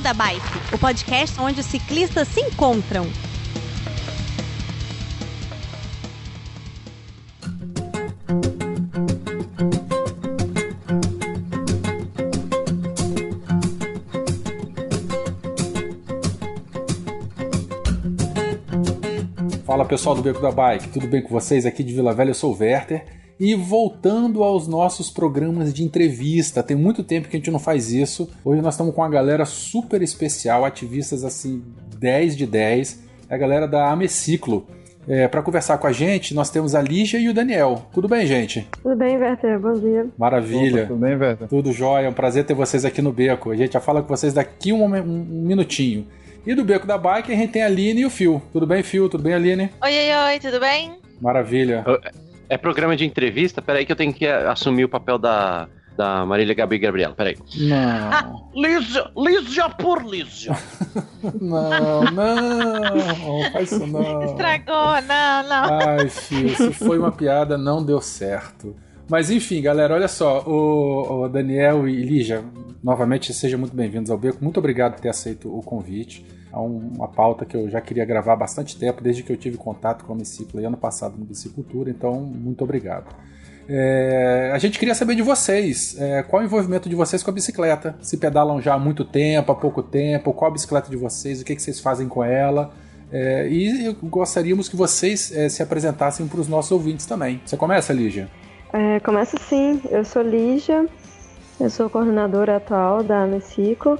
Beco da Bike, o podcast onde os ciclistas se encontram. Fala pessoal do Beco da Bike, tudo bem com vocês? Aqui de Vila Velha eu sou o Werther. E voltando aos nossos programas de entrevista, tem muito tempo que a gente não faz isso. Hoje nós estamos com uma galera super especial, ativistas assim, 10 de 10, é a galera da Ameciclo. É, para conversar com a gente, nós temos a Lígia e o Daniel. Tudo bem, gente? Tudo bem, Werther? Bom dia. Maravilha. Opa, tudo bem, Werther? Tudo jóia. É um prazer ter vocês aqui no Beco. A gente já fala com vocês daqui um, um, um minutinho. E do Beco da Bike a gente tem a Aline e o Fio. Tudo bem, Fio? Tudo bem, Aline? Oi, oi, oi, tudo bem? Maravilha. É programa de entrevista? Peraí que eu tenho que assumir o papel da, da Marília Gabi Gabriela. Peraí. Não. Lígia, Lígia por Lígia. não, não. Faz isso não. Estragou, não, não. Ai, Fio, isso foi uma piada, não deu certo. Mas enfim, galera, olha só, o, o Daniel e Lígia, novamente sejam muito bem-vindos ao Beco. Muito obrigado por ter aceito o convite. É uma pauta que eu já queria gravar há bastante tempo, desde que eu tive contato com a Biciclo ano passado no Bicicultura, então muito obrigado. É, a gente queria saber de vocês, é, qual o envolvimento de vocês com a bicicleta? Se pedalam já há muito tempo, há pouco tempo, qual a bicicleta de vocês, o que, que vocês fazem com ela? É, e gostaríamos que vocês é, se apresentassem para os nossos ouvintes também. Você começa, Lígia? É, começa sim, eu sou Lígia, eu sou coordenadora atual da Ameciclo.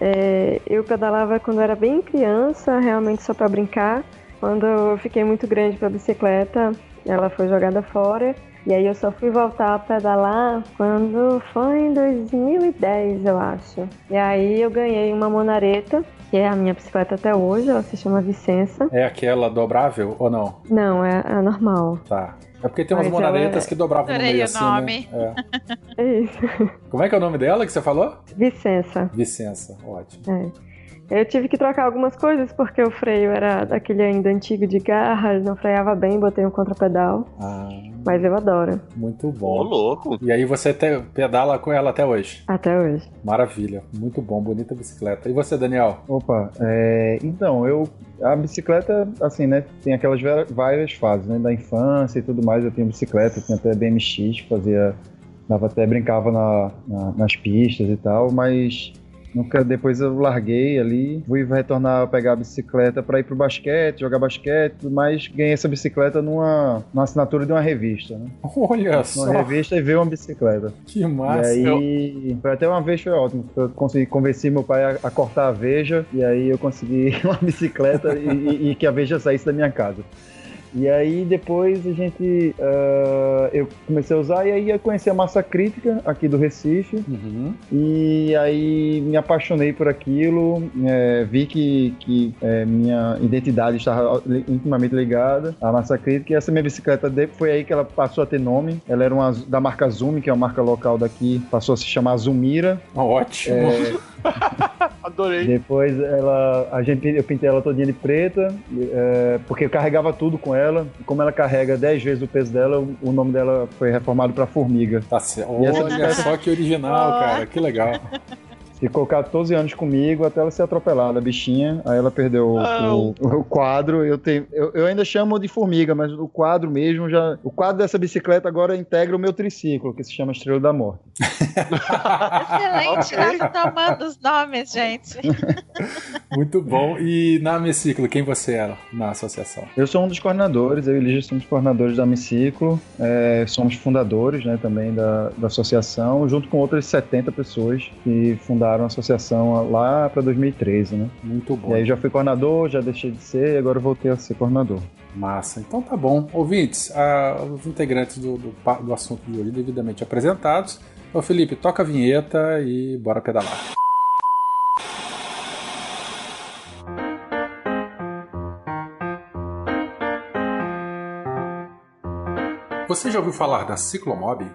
É, eu pedalava quando era bem criança, realmente só para brincar. Quando eu fiquei muito grande para bicicleta, ela foi jogada fora. E aí eu só fui voltar a pedalar quando foi em 2010, eu acho. E aí eu ganhei uma monareta, que é a minha bicicleta até hoje, ela se chama Vicença. É aquela dobrável ou não? Não, é a normal. Tá. É porque tem umas Mas monaretas ela- que dobravam no Adorei meio o assim, nome. né? É. É isso. Como é que é o nome dela que você falou? Vicença. Vicença, ótimo. É. Eu tive que trocar algumas coisas porque o freio era daquele ainda antigo de garra, não freava bem, botei um contrapedal, Ah, mas eu adoro, muito Ô, bom. louco. E aí você te- pedala com ela até hoje. até hoje. Maravilha, muito bom, bonita bicicleta. E você, Daniel? Opa, é, então, eu. A bicicleta, assim, né? Tem aquelas várias fases, né? Da infância e tudo mais. Eu tinha bicicleta, tinha até BMX, fazia. Dava até brincava na, na- nas pistas e tal, mas. Nunca, depois eu larguei ali, fui retornar a pegar a bicicleta para ir pro basquete, jogar basquete, mas ganhei essa bicicleta numa, numa assinatura de uma revista, né? Olha Uma só, revista e veio uma bicicleta. que massa. E aí, foi até uma vez foi ótimo. porque Eu consegui convencer meu pai a, a cortar a veja, e aí eu consegui uma bicicleta e, e- e que a veja saísse da minha casa. E aí depois a gente. ah, eu comecei a usar e aí eu conheci a massa crítica aqui do Recife. Uhum. E aí me apaixonei por aquilo, é, vi que, que é, minha identidade estava intimamente ligada à massa crítica. E essa minha bicicleta foi aí que ela passou a ter nome. Ela era uma da marca Zoom, que é uma marca local daqui, passou a se chamar Zumira. Ótimo. É, Adorei. depois ela, a gente, eu pintei ela todinha de preta, é, porque eu carregava tudo com ela. Como ela carrega 10 vezes o peso dela, o, nome dela foi reformado para Formiga. Tá certo. Essa Olha bicicleta- só que original, cara. Que legal. Ficou 14 anos comigo até ela ser atropelada, a bichinha. Aí ela perdeu o- o, o quadro. Eu, tenho, eu, eu ainda chamo de formiga, mas o quadro mesmo já. O quadro dessa bicicleta agora integra o meu triciclo, que se chama Estrela da Morte. Excelente, nós tomando os nomes, gente. Muito bom. E na Amiciclo, quem você era na associação? Eu sou um dos coordenadores, eu e Lígia somos coordenadores da Amiciclo, é, somos fundadores né, também da, da associação, junto com outras 70 pessoas que fundaram a associação lá para 2013. Né? Muito bom. E aí já fui coordenador, já deixei de ser e agora voltei a ser coordenador. Massa. Então tá bom. Ouvintes, ah, os integrantes do, do, do assunto de hoje devidamente apresentados. Então, Felipe, toca a vinheta e bora pedalar. Você já ouviu falar da Ciclomob?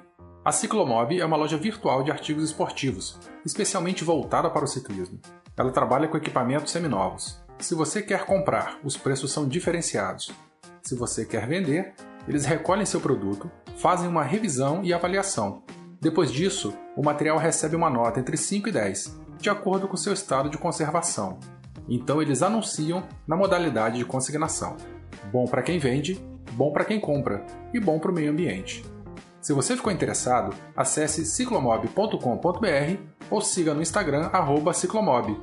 A Ciclomob é uma loja virtual de artigos esportivos, especialmente voltada para o ciclismo. Ela trabalha com equipamentos seminovos. Se você quer comprar, os preços são diferenciados. Se você quer vender, eles recolhem seu produto, fazem uma revisão e avaliação. Depois disso, o material recebe uma nota entre 5 e 10. de acordo com seu estado de conservação. Então eles anunciam na modalidade de consignação. Bom para quem vende, bom para quem compra e bom para o meio ambiente. Se você ficou interessado, acesse ciclomob.com.br ou siga no Instagram ciclomob.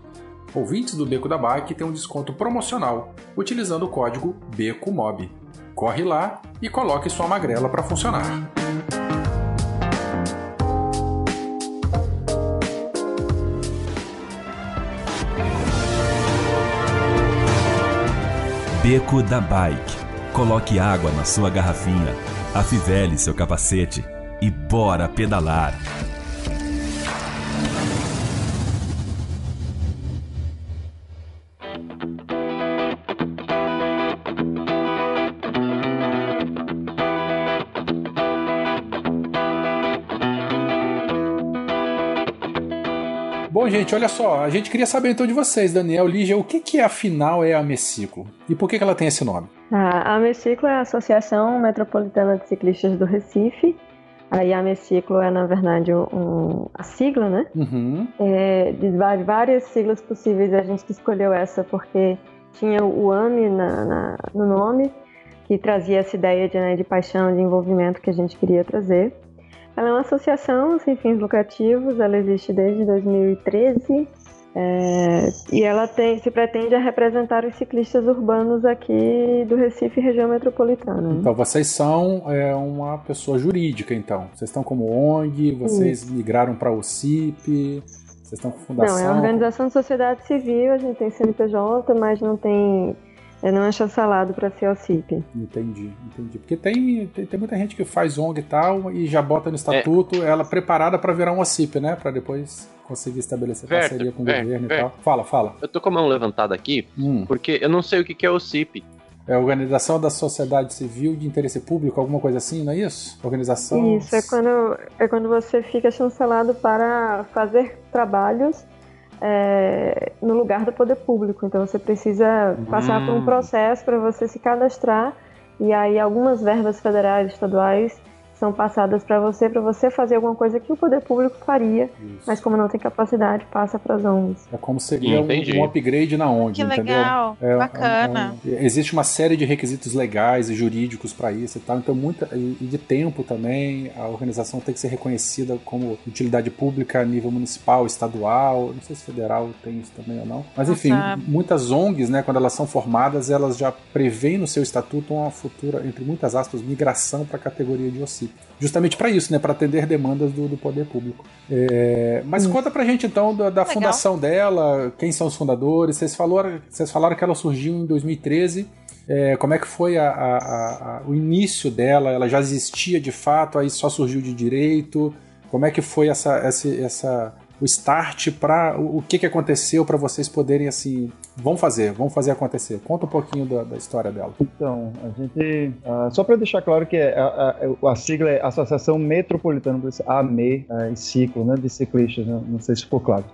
Ouvintes do Beco da Bike têm um desconto promocional utilizando o código BECOMOB. Corre lá e coloque sua magrela para funcionar. Beco da Bike. Coloque água na sua garrafinha, afivele seu capacete e bora pedalar. Gente, olha só, a gente queria saber então de vocês, Daniel, Lígia, o que, que afinal é a Meciclo? E por que, que ela tem esse nome? A Ameciclo é a Associação Metropolitana de Ciclistas do Recife. Aí a Ameciclo é, na verdade, um, a sigla, né? Uhum. É, de várias siglas possíveis, a gente escolheu essa porque tinha o AME na, na, no nome, que trazia essa ideia de, né, de paixão, de envolvimento que a gente queria trazer. Ela é uma associação sem fins lucrativos, ela existe desde 2013 é, e ela tem, se pretende representar os ciclistas urbanos aqui do Recife região metropolitana. Então vocês são é, uma pessoa jurídica, então. Vocês estão como ONG, vocês migraram para o CIP, vocês estão com fundação. Não, é uma organização de sociedade civil, a gente tem CNPJ, mas não tem. É, Não é chancelado para ser OCIP. Entendi, entendi. Porque tem, tem, tem muita gente que faz ONG e tal e já bota no estatuto ela preparada para virar um OCIP, né? Para depois conseguir estabelecer Verto, parceria com o verto, governo e tal. Fala, fala. Eu tô com a mão levantada aqui, Hum. porque eu não sei o que é o CIP. É a Organização da Sociedade Civil de Interesse Público, alguma coisa assim, não é isso? Organização. Isso, é quando, é quando você fica chancelado para fazer trabalhos é, no lugar do poder público. Então você precisa passar por um Hum. processo para você se cadastrar e aí algumas verbas federais, estaduais são passadas para você, para você fazer alguma coisa que o poder público faria, Isso. mas como não tem capacidade, passa para as ONGs. É como seria um, Entendi. um upgrade na ONG, Que entendeu? legal, É, bacana. é, é, existe uma série de requisitos legais e jurídicos para isso e tal, então muita e e de tempo também. A organização tem que ser reconhecida como utilidade pública a nível municipal, estadual, não sei se federal tem isso também ou não. Mas enfim, Nossa. muitas ONGs, né, quando elas são formadas, elas já prevêem no seu estatuto uma futura, entre muitas aspas, migração para a categoria de Justamente para isso, né, para atender demandas do, do poder público. É, mas conta pra gente então da, da fundação dela, quem são os fundadores. Vocês falaram, vocês falaram que ela surgiu em 2013. É, como é que foi a- a- a- a- o início dela? Ela já existia de fato, aí só surgiu de direito? Como é que foi essa, essa, essa- o start para o, o que, que aconteceu para vocês poderem assim, vamos fazer, vamos fazer acontecer? Conta um pouquinho da, da história dela. Então, a gente. ah, só para deixar claro que é- a, a- a sigla é Associação Metropolitana, AME, ah, em ciclo, né, de ciclistas, né, não sei se ficou claro.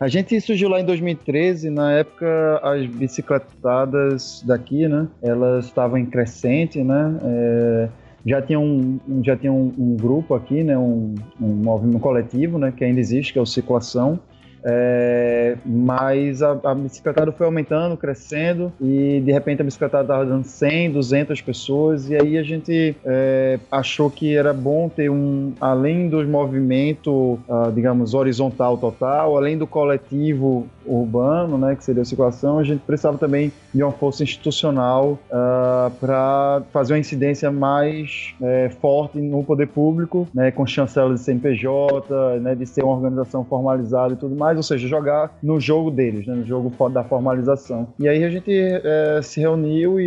A gente surgiu lá em 2013, na época as bicicletadas daqui, né, elas estavam em crescente, né, é, já tinha um, já tinha um, um grupo aqui, né, um, um movimento coletivo, né, que ainda existe, que é o Circulação, é, mas a, a bicicletada foi aumentando, crescendo, e de repente a bicicletada estava dando 100, 200 pessoas, e aí a gente é, achou que era bom ter um, além dos movimentos, ah, digamos, horizontal total, além do coletivo urbano, né, que seria a circulação, a gente precisava também de uma força institucional para fazer uma incidência mais é, forte no poder público, né, com chancela de CNPJ, né, de ser uma organização formalizada e tudo mais, ou seja, jogar no jogo deles, né, no jogo da formalização. E aí a gente é, se reuniu e,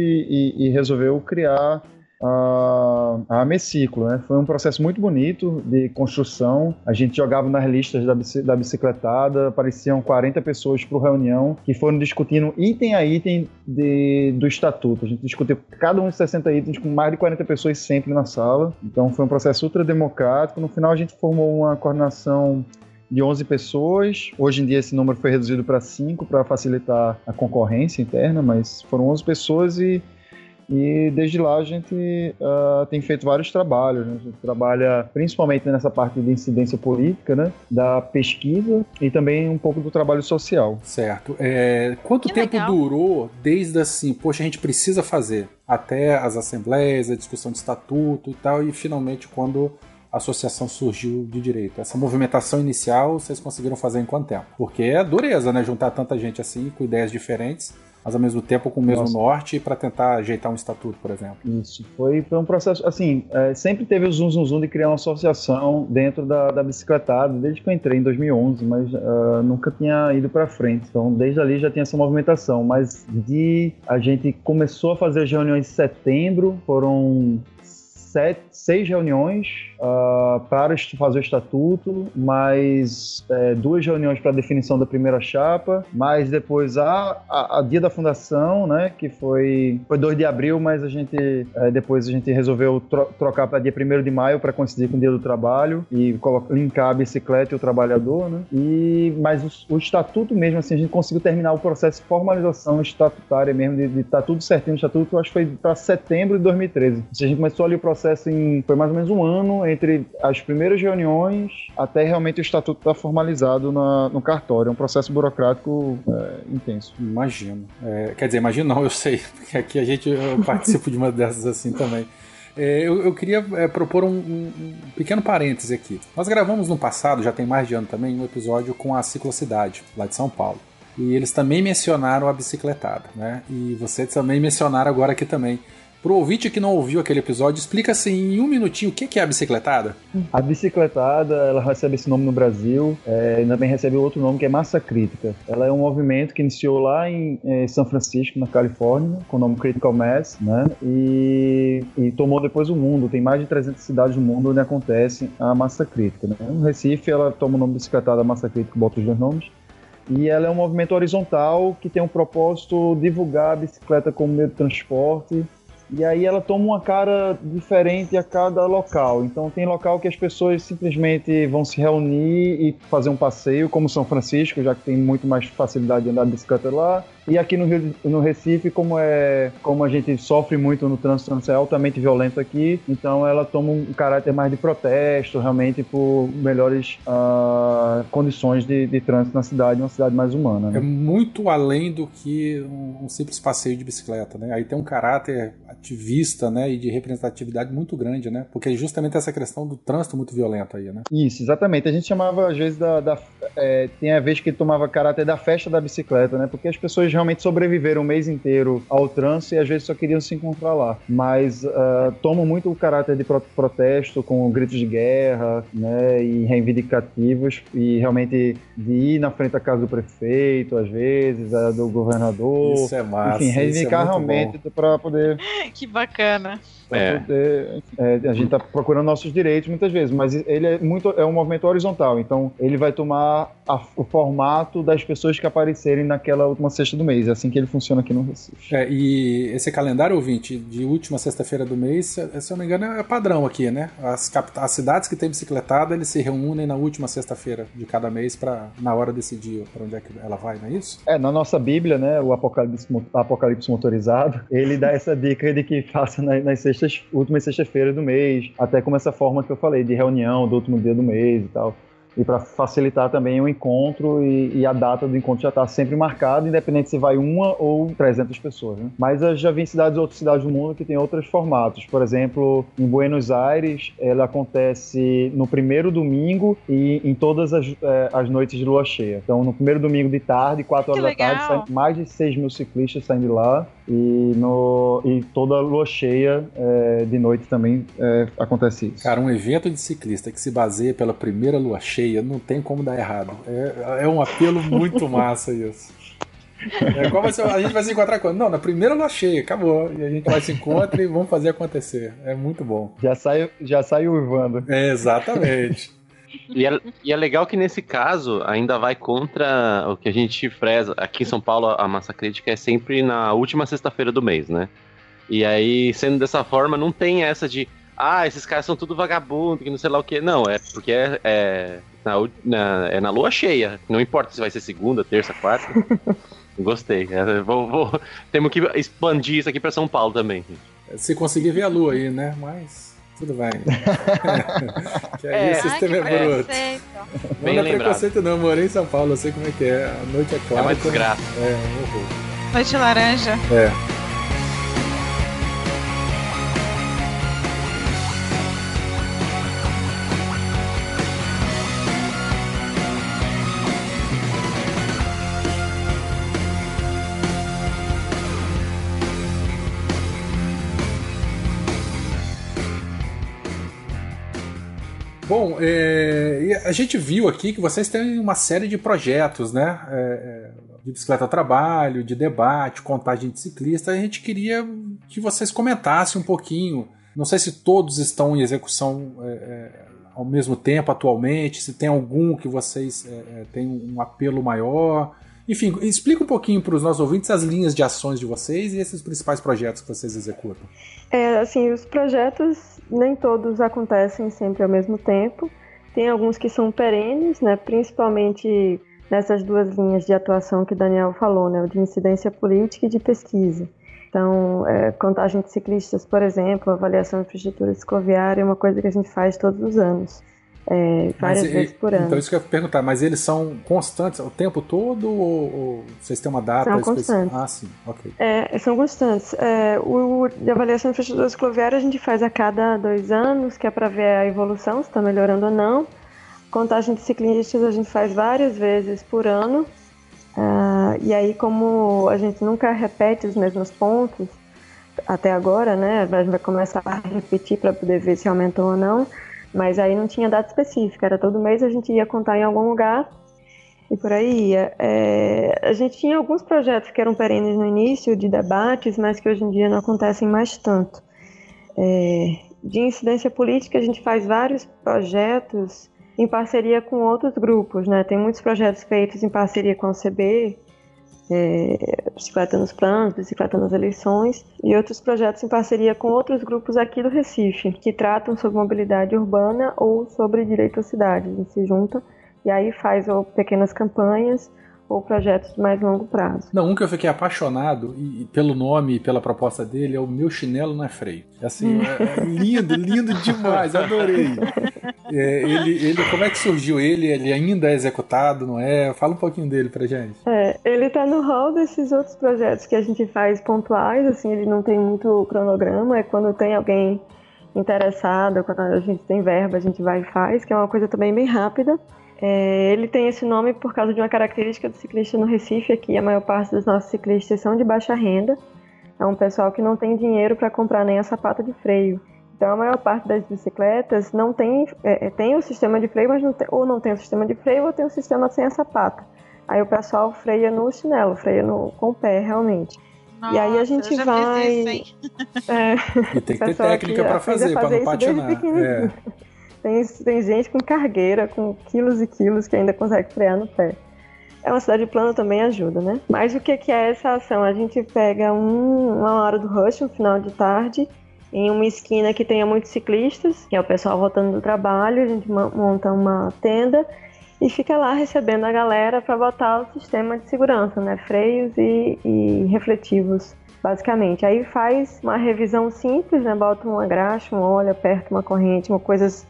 e- e resolveu criar a, a né? Foi um processo muito bonito de construção. A gente jogava nas listas da, da bicicletada, apareciam 40 pessoas por reunião que foram discutindo item a item de, do estatuto. A gente discutiu cada um dos 60 itens com mais de 40 pessoas sempre na sala. Então foi um processo ultra democrático. No final a gente formou uma coordenação de 11 pessoas. Hoje em dia esse número foi reduzido para 5 para facilitar a concorrência interna, mas foram 11 pessoas e E desde lá a gente uh, tem feito vários trabalhos. Né? A gente trabalha principalmente nessa parte de incidência política, né? da pesquisa e também um pouco do trabalho social. Certo. É, quanto Que tempo legal. durou desde assim, poxa, a gente precisa fazer, até as assembleias, a discussão de estatuto e tal, e finalmente quando a associação surgiu de direito? Essa movimentação inicial vocês conseguiram fazer em quanto tempo? Porque é dureza, né? Juntar tanta gente assim, com ideias diferentes, mas ao mesmo tempo com o mesmo Nossa. norte para tentar ajeitar um estatuto, por exemplo. Isso, foi, foi um processo, assim, é, sempre teve o zoom, zoom, zoom de criar uma associação dentro da, da bicicletada, desde que eu entrei em 2011, mas ah, nunca tinha ido para frente. Então, desde ali já tinha essa movimentação, mas de a gente começou a fazer as reuniões em setembro, foram sete, seis reuniões ah, para fazer o estatuto, mais é, duas reuniões para definição da primeira chapa, mais depois a, a, a dia da fundação, né, que foi, foi 2 de abril, mas a gente é, depois a gente resolveu tro- trocar para dia 1 de maio para coincidir com o dia do trabalho e colo- linkar a bicicleta e o trabalhador, né? E mas o, o estatuto mesmo assim a gente conseguiu terminar o processo de formalização estatutária mesmo de estar tudo certinho no estatuto, acho que foi para setembro de 2013. A gente começou ali o processo em foi mais ou menos um ano entre as primeiras reuniões até realmente o estatuto estar formalizado na- no cartório. É um processo burocrático é, intenso. Imagino. É, quer dizer, imagino não, eu sei, porque aqui a gente eu participo de uma dessas assim também. É, eu, eu queria é, propor um, um- um pequeno parêntese aqui. Nós gravamos no passado, já tem mais de ano também, um episódio com a Ciclocidade, lá de São Paulo. E eles também mencionaram a bicicletada, né? E vocês também mencionaram agora aqui também. Pro ouvinte que não ouviu aquele episódio, explica assim em um minutinho o que é a bicicletada. A bicicletada, ela recebe esse nome no Brasil, é, e também recebe outro nome que é Massa Crítica. Ela é um movimento que iniciou lá em eh, São Francisco, na Califórnia, com o nome Critical Mass, né? E, e tomou depois o mundo. Tem mais de 300 cidades no mundo onde acontece a Massa Crítica. Né? No Recife, ela toma o nome bicicletada Massa Crítica, bota os dois nomes. E ela é um movimento horizontal que tem um propósito divulgar a bicicleta como meio de transporte e aí ela toma uma cara diferente a cada local. Então tem local que as pessoas simplesmente vão se reunir e fazer um passeio, como São Francisco, já que tem muito mais facilidade de andar de bicicleta lá. E aqui no, Rio, no Recife, como é como a gente sofre muito no trânsito, é altamente violento aqui, então ela toma um caráter mais de protesto, realmente por melhores ah, condições de, de trânsito na cidade, uma cidade mais humana. É Né? muito além do que um, um simples passeio de bicicleta, né? Aí tem um caráter ativista, né, e de representatividade muito grande, né? Porque é justamente essa questão do trânsito muito violento aí, né? Isso, exatamente. A gente chamava, às vezes, da. da é, tem a vez que tomava caráter da festa da bicicleta, né? Porque as pessoas realmente sobreviveram o mês inteiro ao trânsito e às vezes só queriam se encontrar lá. Mas uh, tomam muito o caráter de pro protesto, com gritos de guerra, né? E reivindicativos, e realmente de ir na frente da casa do prefeito, às vezes, a do governador. Isso é massa. Enfim, reivindicar isso é realmente para poder Que bacana. É. poder- é, a gente está procurando nossos direitos muitas vezes, mas ele é muito é um movimento horizontal, então ele vai tomar a- o formato das pessoas que aparecerem naquela última sexta do mês. É assim que ele funciona aqui no Recife. É, e esse calendário ouvinte de última sexta-feira do mês, se se eu não me engano, é padrão aqui, né? As, as cidades que têm bicicletada, eles se reúnem na última sexta-feira de cada mês para na hora decidir para onde é que ela vai, não é isso? É, na nossa Bíblia, né, o Apocalipse, Apocalipse Motorizado, ele dá essa dica de que faça na- nas sextas, últimas sextas-feiras do mês, até como essa forma que eu falei, de reunião do último dia do mês e tal. E para facilitar também o encontro e, e a data do encontro já está sempre marcada, independente se vai uma ou 300 pessoas. Né? Mas eu já vi em cidades, outras cidades do mundo que tem outros formatos. Por exemplo, em Buenos Aires, ela acontece no primeiro domingo e em todas as, eh, as noites de lua cheia. Então, no primeiro domingo de tarde, 4 Que horas da tarde, saem mais de 6 mil ciclistas saem de lá. E, no, e toda lua cheia eh, de noite também eh, acontece isso. Cara, um evento de ciclista que se baseia pela primeira lua cheia, não tem como dar errado. É, é um apelo muito massa isso. É como se a gente vai se encontrar quando? Não, na primeira lua cheia, acabou. E a gente vai se encontrar e vamos fazer acontecer. É muito bom. Já sai, já sai uivando. É, exatamente. E é, e é legal que nesse caso ainda vai contra o que a gente freza. Aqui em São Paulo, a massa crítica é sempre na última sexta-feira do mês, né? E aí, sendo dessa forma, não tem essa de. Ah, esses caras são tudo vagabundo, que não sei lá o que. Não, é porque é, é, na, na- é na lua cheia. Não importa se vai ser segunda, terça, quarta. Gostei. É, vou, vou- Temos que expandir isso aqui pra São Paulo também. Se conseguir ver a lua aí, né? Mas tudo bem. que aí É. o sistema Ai, é, bruto. Não Bem é lembrado. preconceito não, eu morei em São Paulo, eu sei como é que é. A noite é É clara. uma então- desgraça. É, um horror. Noite laranja. É. Bom, é, a gente viu aqui que vocês têm uma série de projetos, né? É, é, de bicicleta ao trabalho, de debate, contagem de ciclista. A gente queria que vocês comentassem um pouquinho. Não sei se todos estão em execução é, é, ao mesmo tempo atualmente, se tem algum que vocês é, é, têm um apelo maior. Enfim, explica um pouquinho para os nossos ouvintes as linhas de ações de vocês e esses principais projetos que vocês executam. É, assim, os projetos nem todos acontecem sempre ao mesmo tempo. Tem alguns que são perenes, né, principalmente nessas duas linhas de atuação que Daniel falou, né, de incidência política e de pesquisa. Então, é, contagem de ciclistas, por exemplo, avaliação de infraestrutura cicloviária é uma coisa que a gente faz todos os anos, é, várias Mas, vezes por ano. Então, isso que eu ia perguntar, mas eles são constantes o tempo todo ou, ou vocês têm uma data São específica? constantes. Ah, sim, ok. É, são constantes. É, o de avaliação de infraestrutura cicloviária a gente faz a cada dois anos, que é para ver a evolução, se está melhorando ou não. Contagem de ciclistas a gente faz várias vezes por ano. Ah, e aí, como a gente nunca repete os mesmos pontos, até agora, né? A gente vai começar a repetir para poder ver se aumentou ou não. Mas aí não tinha data específica, era todo mês a gente ia contar em algum lugar e por aí ia. É, a gente tinha alguns projetos que eram perenes no início, de debates, mas que hoje em dia não acontecem mais tanto. É, de incidência política, a gente faz vários projetos em parceria com outros grupos, né? Tem muitos projetos feitos em parceria com a CB, é, Bicicleta nos Planos, Bicicleta nas Eleições, e outros projetos em parceria com outros grupos aqui do Recife, que tratam sobre mobilidade urbana ou sobre direito à cidade. A gente se junta e aí faz ou pequenas campanhas ou projetos de mais longo prazo. Não, um que eu fiquei apaixonado e, e pelo nome e pela proposta dele é o Meu Chinelo Não é Freio. Assim, é, é lindo, lindo demais, adorei. É, ele, ele, como é que surgiu ele? Ele ainda é executado, não é? Fala um pouquinho dele pra gente. É, ele tá no hall desses outros projetos que a gente faz pontuais, assim, ele não tem muito cronograma, é quando tem alguém interessado, quando a gente tem verba, a gente vai e faz, que é uma coisa também bem rápida. É, ele tem esse nome por causa de uma característica do ciclista no Recife aqui, a maior parte dos nossos ciclistas são de baixa renda, é um pessoal que não tem dinheiro para comprar nem a sapata de freio. Então a maior parte das bicicletas não tem, é, tem o sistema de freio, mas não tem, ou não tem o sistema de freio ou tem o sistema sem a sapata. Aí o pessoal freia no chinelo, freia no, com o pé realmente. e aí a Nossa, gente eu já vai. Fiz isso, hein? É, E tem que ter técnica que pra aprende a fazer, fazer não patinar. É. Tem, tem gente com cargueira, com quilos e quilos, que ainda consegue frear no pé. É uma cidade plana também ajuda, né? Mas o que que é essa ação? A gente pega um- uma hora do rush, um final de tarde, em uma esquina que tenha muitos ciclistas, que é o pessoal voltando do trabalho, a gente monta uma tenda e fica lá recebendo a galera para botar o sistema de segurança, né? Freios e, e refletivos, basicamente. Aí faz uma revisão simples, né? Bota uma graxa, um óleo, aperta uma corrente, uma coisas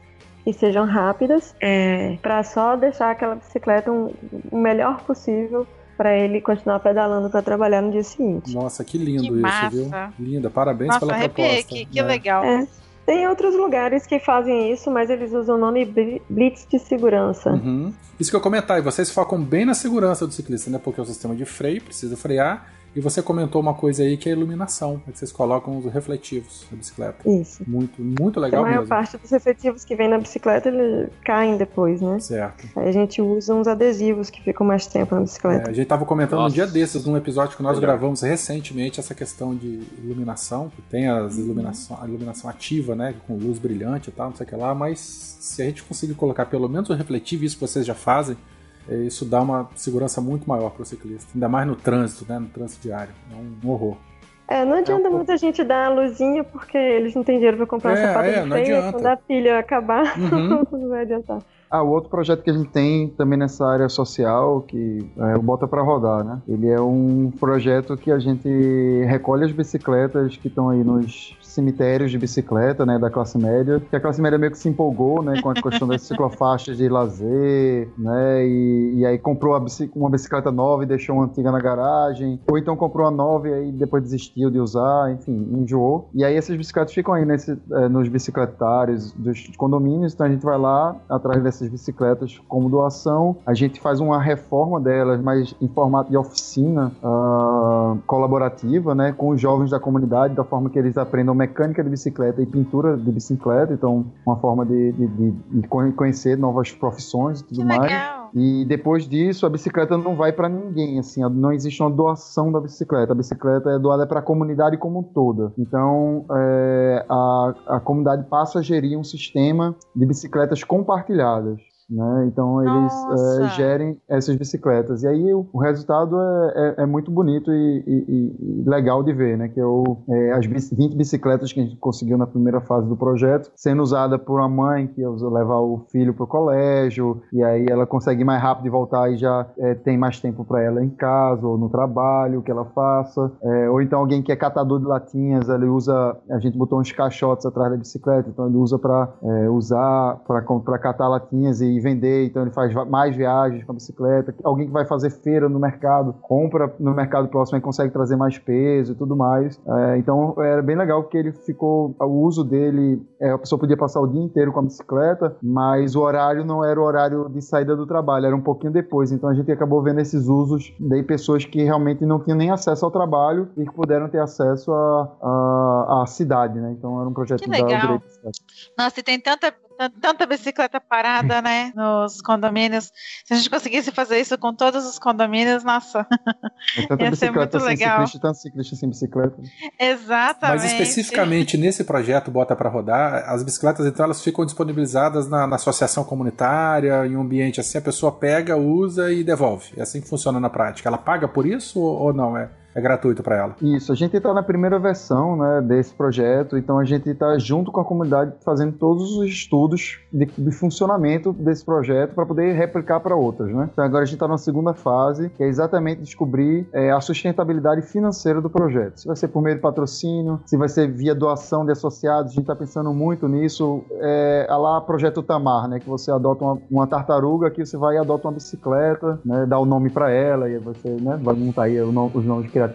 que sejam rápidas, é, para só deixar aquela bicicleta um- o melhor possível para ele continuar pedalando para trabalhar no dia seguinte. Nossa, que lindo Que isso, massa. viu? Linda, parabéns Nossa, pela arrepiei proposta. aqui, que né? legal. É. Tem outros lugares que fazem isso, mas eles usam o nome bli- Blitz de segurança. Uhum. Isso que eu comentar, e vocês focam bem na segurança do ciclista, né? Porque o sistema de freio precisa frear. E você comentou uma coisa aí que é a iluminação, é que vocês colocam os refletivos na bicicleta. Isso. Muito, muito a legal maior mesmo. parte dos efetivos que vem na bicicleta eles caem depois, né? Certo. Aí a gente usa uns adesivos que ficam mais tempo na É, bicicleta. a gente tava comentando Nossa. um dia desses, num episódio que nós Legal. gravamos recentemente, essa questão de iluminação, que tem as iluminação, a iluminação ativa, né? Com luz brilhante e tal, não sei o que lá, mas se a gente conseguir colocar pelo menos o refletivo, isso que vocês já fazem, é, isso dá uma segurança muito maior para o ciclista. Ainda mais no trânsito, né? No trânsito diário. É um horror. É, não adianta É um muita gente dar a luzinha porque eles não têm dinheiro pra comprar É, uma sapato é, de adianta. Quando a pilha acabar, Uhum. não vai adiantar. Ah, o outro projeto que a gente tem também nessa área social, que é o Bota para Rodar, né? Ele é um projeto que a gente recolhe as bicicletas que estão aí nos cemitérios de bicicleta, né, da classe média, que a classe média meio que se empolgou, né, com a questão das ciclofaixas de lazer, né, e, e aí comprou uma bicicleta nova e deixou uma antiga na garagem, ou então comprou uma nova e aí depois desistiu de usar, enfim, enjoou. E aí essas bicicletas ficam aí nesse, é, nos bicicletários dos condomínios, então a gente vai lá atrás dessas bicicletas como doação, a gente faz uma reforma delas, mas em formato de oficina uh, colaborativa, né, com os jovens da comunidade, da forma que eles aprendam de bicicleta e pintura de bicicleta, então uma forma de, de, de, conhecer novas profissões e tudo que mais. Legal. E depois disso, a bicicleta não vai para ninguém, assim, não existe uma doação da bicicleta. A bicicleta é doada para a comunidade como um toda. Então, é, a, a comunidade passa a gerir um sistema de bicicletas compartilhadas. Né? Então eles é, gerem essas bicicletas. E aí o, o resultado é, é, é, muito bonito e, e, e, legal de ver, né? Que é, o, é as 20 bicicletas que a gente conseguiu na primeira fase do projeto, sendo usada por uma mãe que usa levar o filho para o colégio, e aí ela consegue mais rápido voltar e já é, tem mais tempo para ela em casa ou no trabalho, que ela faça. É, ou então alguém que é catador de latinhas, ele usa, a gente botou uns caixotes atrás da bicicleta, então ele usa para usar, para catar latinhas e vender, então ele faz mais viagens com a bicicleta. Alguém que vai fazer feira no mercado, compra no mercado próximo e consegue trazer mais peso e tudo mais. É, então era bem legal que ele ficou, o uso dele, é, a pessoa podia passar o dia inteiro com a bicicleta, mas o horário não era o horário de saída do trabalho, era um pouquinho depois. Então a gente acabou vendo esses usos de pessoas que realmente não tinham nem acesso ao trabalho e que puderam ter acesso à cidade, né? Então era um projeto que legal. da Nossa, e tem tanta tanta bicicleta parada, né, nos condomínios. Se a gente conseguisse fazer isso com todos os condomínios, nossa, ia ser muito legal. Ciclista, tanto ciclista sem bicicleta. Exatamente. Mas especificamente nesse projeto Bota para Rodar, as bicicletas então elas ficam disponibilizadas na, na, associação comunitária, em um ambiente assim, a pessoa pega, usa e devolve. É assim que funciona na prática. Ela paga por isso ou, ou não? É, é gratuito para ela. Isso, a gente está na primeira versão né, desse projeto, então a gente está junto com a comunidade fazendo todos os estudos de, de funcionamento desse projeto para poder replicar para outras. Né? Então agora a gente está na segunda fase, que é exatamente descobrir é, a sustentabilidade financeira do projeto. Se vai ser por meio de patrocínio, se vai ser via doação de associados, a gente está pensando muito nisso. É, lá Projeto Tamar, né, que você adota uma, uma tartaruga, que você vai e adota uma bicicleta, né, dá o nome para ela, e você né, vai montar aí os nomes criativos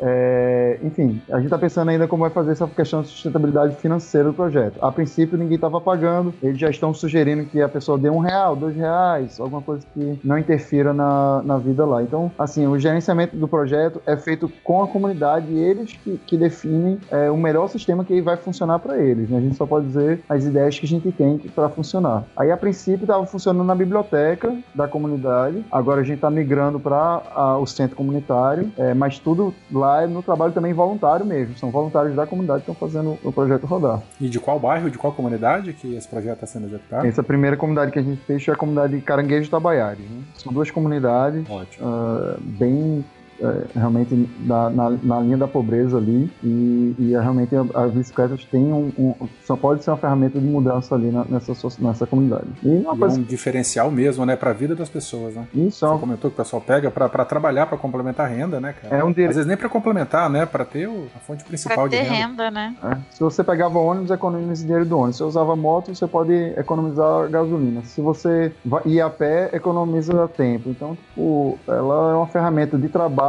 é, enfim, a gente está pensando ainda como vai fazer essa questão de sustentabilidade financeira do projeto. A princípio, ninguém estava pagando, eles já estão sugerindo que a pessoa dê um real, dois reais, alguma coisa que não interfira na, na vida lá. Então, assim, o gerenciamento do projeto é feito com a comunidade e eles que, que definem é, o melhor sistema que vai funcionar para eles. Né? A gente só pode dizer as ideias que a gente tem para funcionar. Aí, a princípio, estava funcionando na biblioteca da comunidade, agora a gente está migrando para o centro comunitário, é, mas tudo lá é no trabalho também voluntário mesmo. São voluntários da comunidade que estão fazendo o projeto rodar. E de qual bairro, de qual comunidade que esse projeto está sendo executado? Essa primeira comunidade que a gente fez foi a comunidade Caranguejo Tabaiares. Né? São duas comunidades uh, bem é, realmente na, na, na, linha da pobreza ali e, e é realmente as bicicletas têm um, um, só pode ser uma ferramenta de mudança ali na, nessa, nessa comunidade. E, uma e coisa... é um diferencial mesmo, né, para a vida das pessoas, né? Isso. É Você comentou que o pessoal pega para trabalhar, para complementar a renda, né, cara? É um dire... Às vezes nem para complementar, né, para ter o, a fonte principal pra ter de renda. renda né? É. Se você pegava ônibus, economiza dinheiro do ônibus. Se você usava moto, você pode economizar gasolina. Se você ia a pé, economiza tempo. Então, tipo, ela é uma ferramenta de trabalho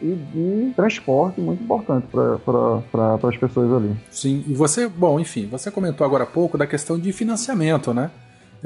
e de transporte muito importante para as pessoas ali. Sim, e você, bom, enfim, você comentou agora há pouco da questão de financiamento, né?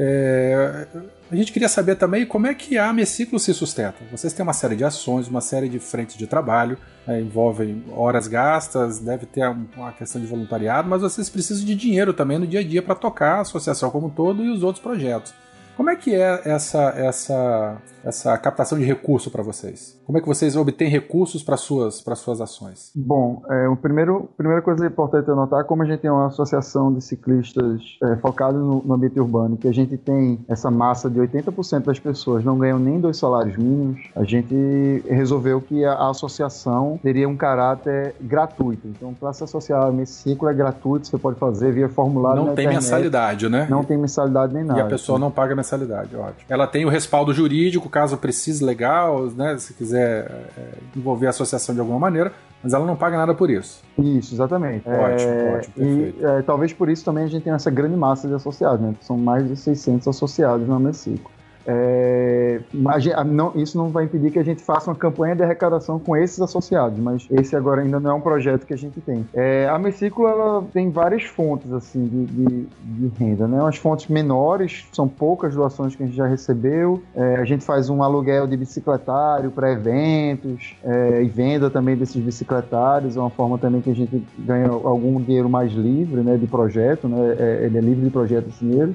É, a gente queria saber também como é que a Ameciclo se sustenta. Vocês têm uma série de ações, uma série de frentes de trabalho, é, envolvem horas gastas, deve ter uma questão de voluntariado, mas vocês precisam de dinheiro também no dia a dia para tocar a associação como um todo e os outros projetos. Como é que é essa, essa essa captação de recurso para vocês? Como é que vocês obtêm recursos para suas para suas ações? Bom, é, o primeiro primeira coisa importante é como a gente tem uma associação de ciclistas é, focada no, no, ambiente urbano, que a gente tem essa massa de 80% das pessoas não ganham nem dois salários mínimos. A gente resolveu que a, a associação teria um caráter gratuito. Então, para se associar nesse ciclo é gratuito, você pode fazer via formulário. Não tem internet. mensalidade, né? Não tem mensalidade nem nada. E a pessoa não paga mensalidade, ótimo. Ela tem o respaldo jurídico, caso precise legal, né? Se quiser é, envolver a associação de alguma maneira, mas ela não paga nada por isso. Isso, exatamente. Ótimo, é, ótimo, perfeito. E é, talvez por isso também a gente tenha essa grande massa de associados, né? São mais de 600 associados no Amecico. É, não, isso não vai impedir que a gente faça uma campanha de arrecadação com esses associados, mas esse agora ainda não é um projeto que a gente tem. É, a ela tem várias fontes assim de, de, de, renda, né? Umas fontes menores, são poucas doações que a gente já recebeu. É, a gente faz um aluguel de bicicletário para eventos é, e venda também desses bicicletários. É uma forma também que a gente ganha algum dinheiro mais livre, né? De projeto, né? É, ele é livre de projeto esse dinheiro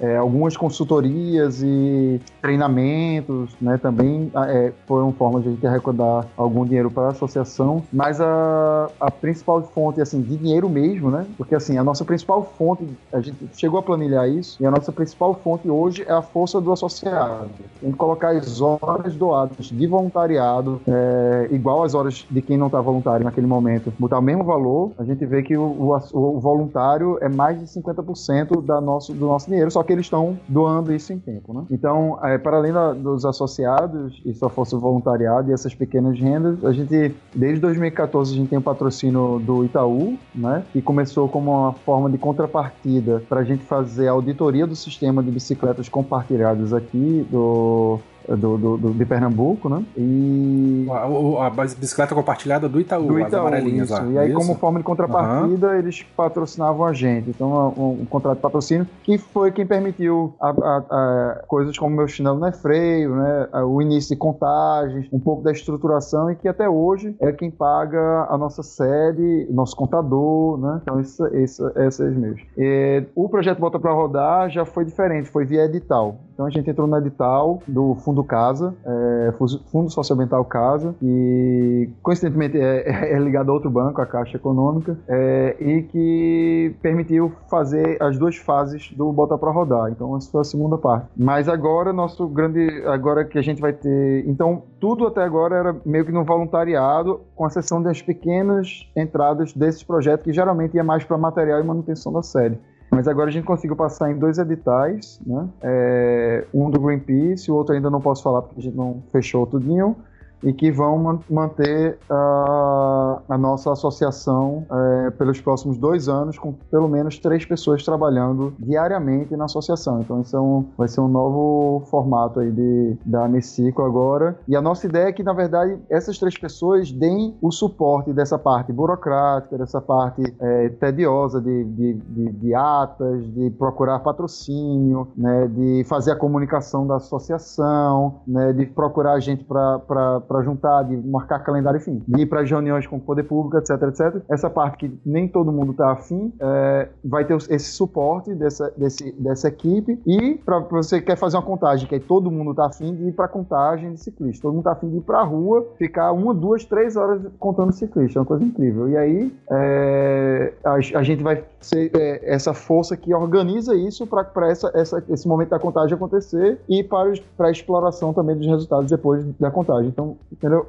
é, algumas consultorias e treinamentos, né, também é, foram formas de a gente arrecadar algum dinheiro para a associação, mas a, a principal fonte, assim, de dinheiro mesmo, né, porque assim, a nossa principal fonte, a gente chegou a planilhar isso, e a nossa principal fonte hoje é a força do associado. Tem que colocar as horas doadas de voluntariado, é, igual às horas de quem não está voluntário naquele momento, botar o mesmo valor, a gente vê que o, o, o voluntário é mais de 50% da nosso, do nosso dinheiro, só que eles estão doando isso em tempo, né? Então, é, para além da, dos associados e sua força voluntariado e essas pequenas rendas, a gente, desde 2014, a gente tem o um patrocínio do Itaú, né? Que começou como uma forma de contrapartida para a gente fazer a auditoria do sistema de bicicletas compartilhadas aqui do do, do, do, de Pernambuco, né? E. A, a, bicicleta compartilhada do Itaú, do Itaú as amarelinhas isso. lá. E aí, isso? como forma de contrapartida, uhum. eles patrocinavam a gente. Então, um, um, contrato de patrocínio que foi quem permitiu a, a, coisas como meu chinelo não é freio, né? O início de contagens, um pouco da estruturação e que até hoje é quem paga a nossa sede, nosso contador, né? Então, isso, isso, esses. E, o projeto Bota para Rodar já foi diferente, foi via edital. Então a gente entrou no edital do Fundo Casa, é, Fundo Socioambiental Casa, que coincidentemente é, é, ligado a outro banco, a Caixa Econômica, é, e que permitiu fazer as duas fases do Bota para Rodar. Então essa foi a segunda parte. Mas agora nosso grande, agora que a gente vai ter, então tudo até agora era meio que no voluntariado, com exceção das pequenas entradas desses projetos que geralmente ia mais para material e manutenção da série. Mas agora a gente conseguiu passar em dois editais, né? É, um do Greenpeace, o outro ainda não posso falar porque a gente não fechou tudinho e que vão manter a, a nossa associação é, pelos próximos dois anos, com pelo menos três pessoas trabalhando diariamente na associação. Então, isso é um, vai ser um novo formato aí de, da Messico agora. E a nossa ideia é que, na verdade, essas três pessoas deem o suporte dessa parte burocrática, dessa parte é, tediosa de, de, de, de, atas, de procurar patrocínio, né, de fazer a comunicação da associação, né, de procurar gente para para juntar, de marcar calendário, enfim, de ir para as reuniões com o poder público, etc, etc. Essa parte que nem todo mundo está afim, é, vai ter esse suporte dessa, desse, dessa equipe e para você quer fazer uma contagem, que aí todo mundo está afim de ir para contagem de ciclista, todo mundo está afim de ir para a rua, ficar uma, duas, três horas contando ciclista, é uma coisa incrível. E aí é, a, a, gente vai ser é, essa força que organiza isso para essa, essa, esse momento da contagem acontecer e para, para a exploração também dos resultados depois da contagem. Então, entendeu?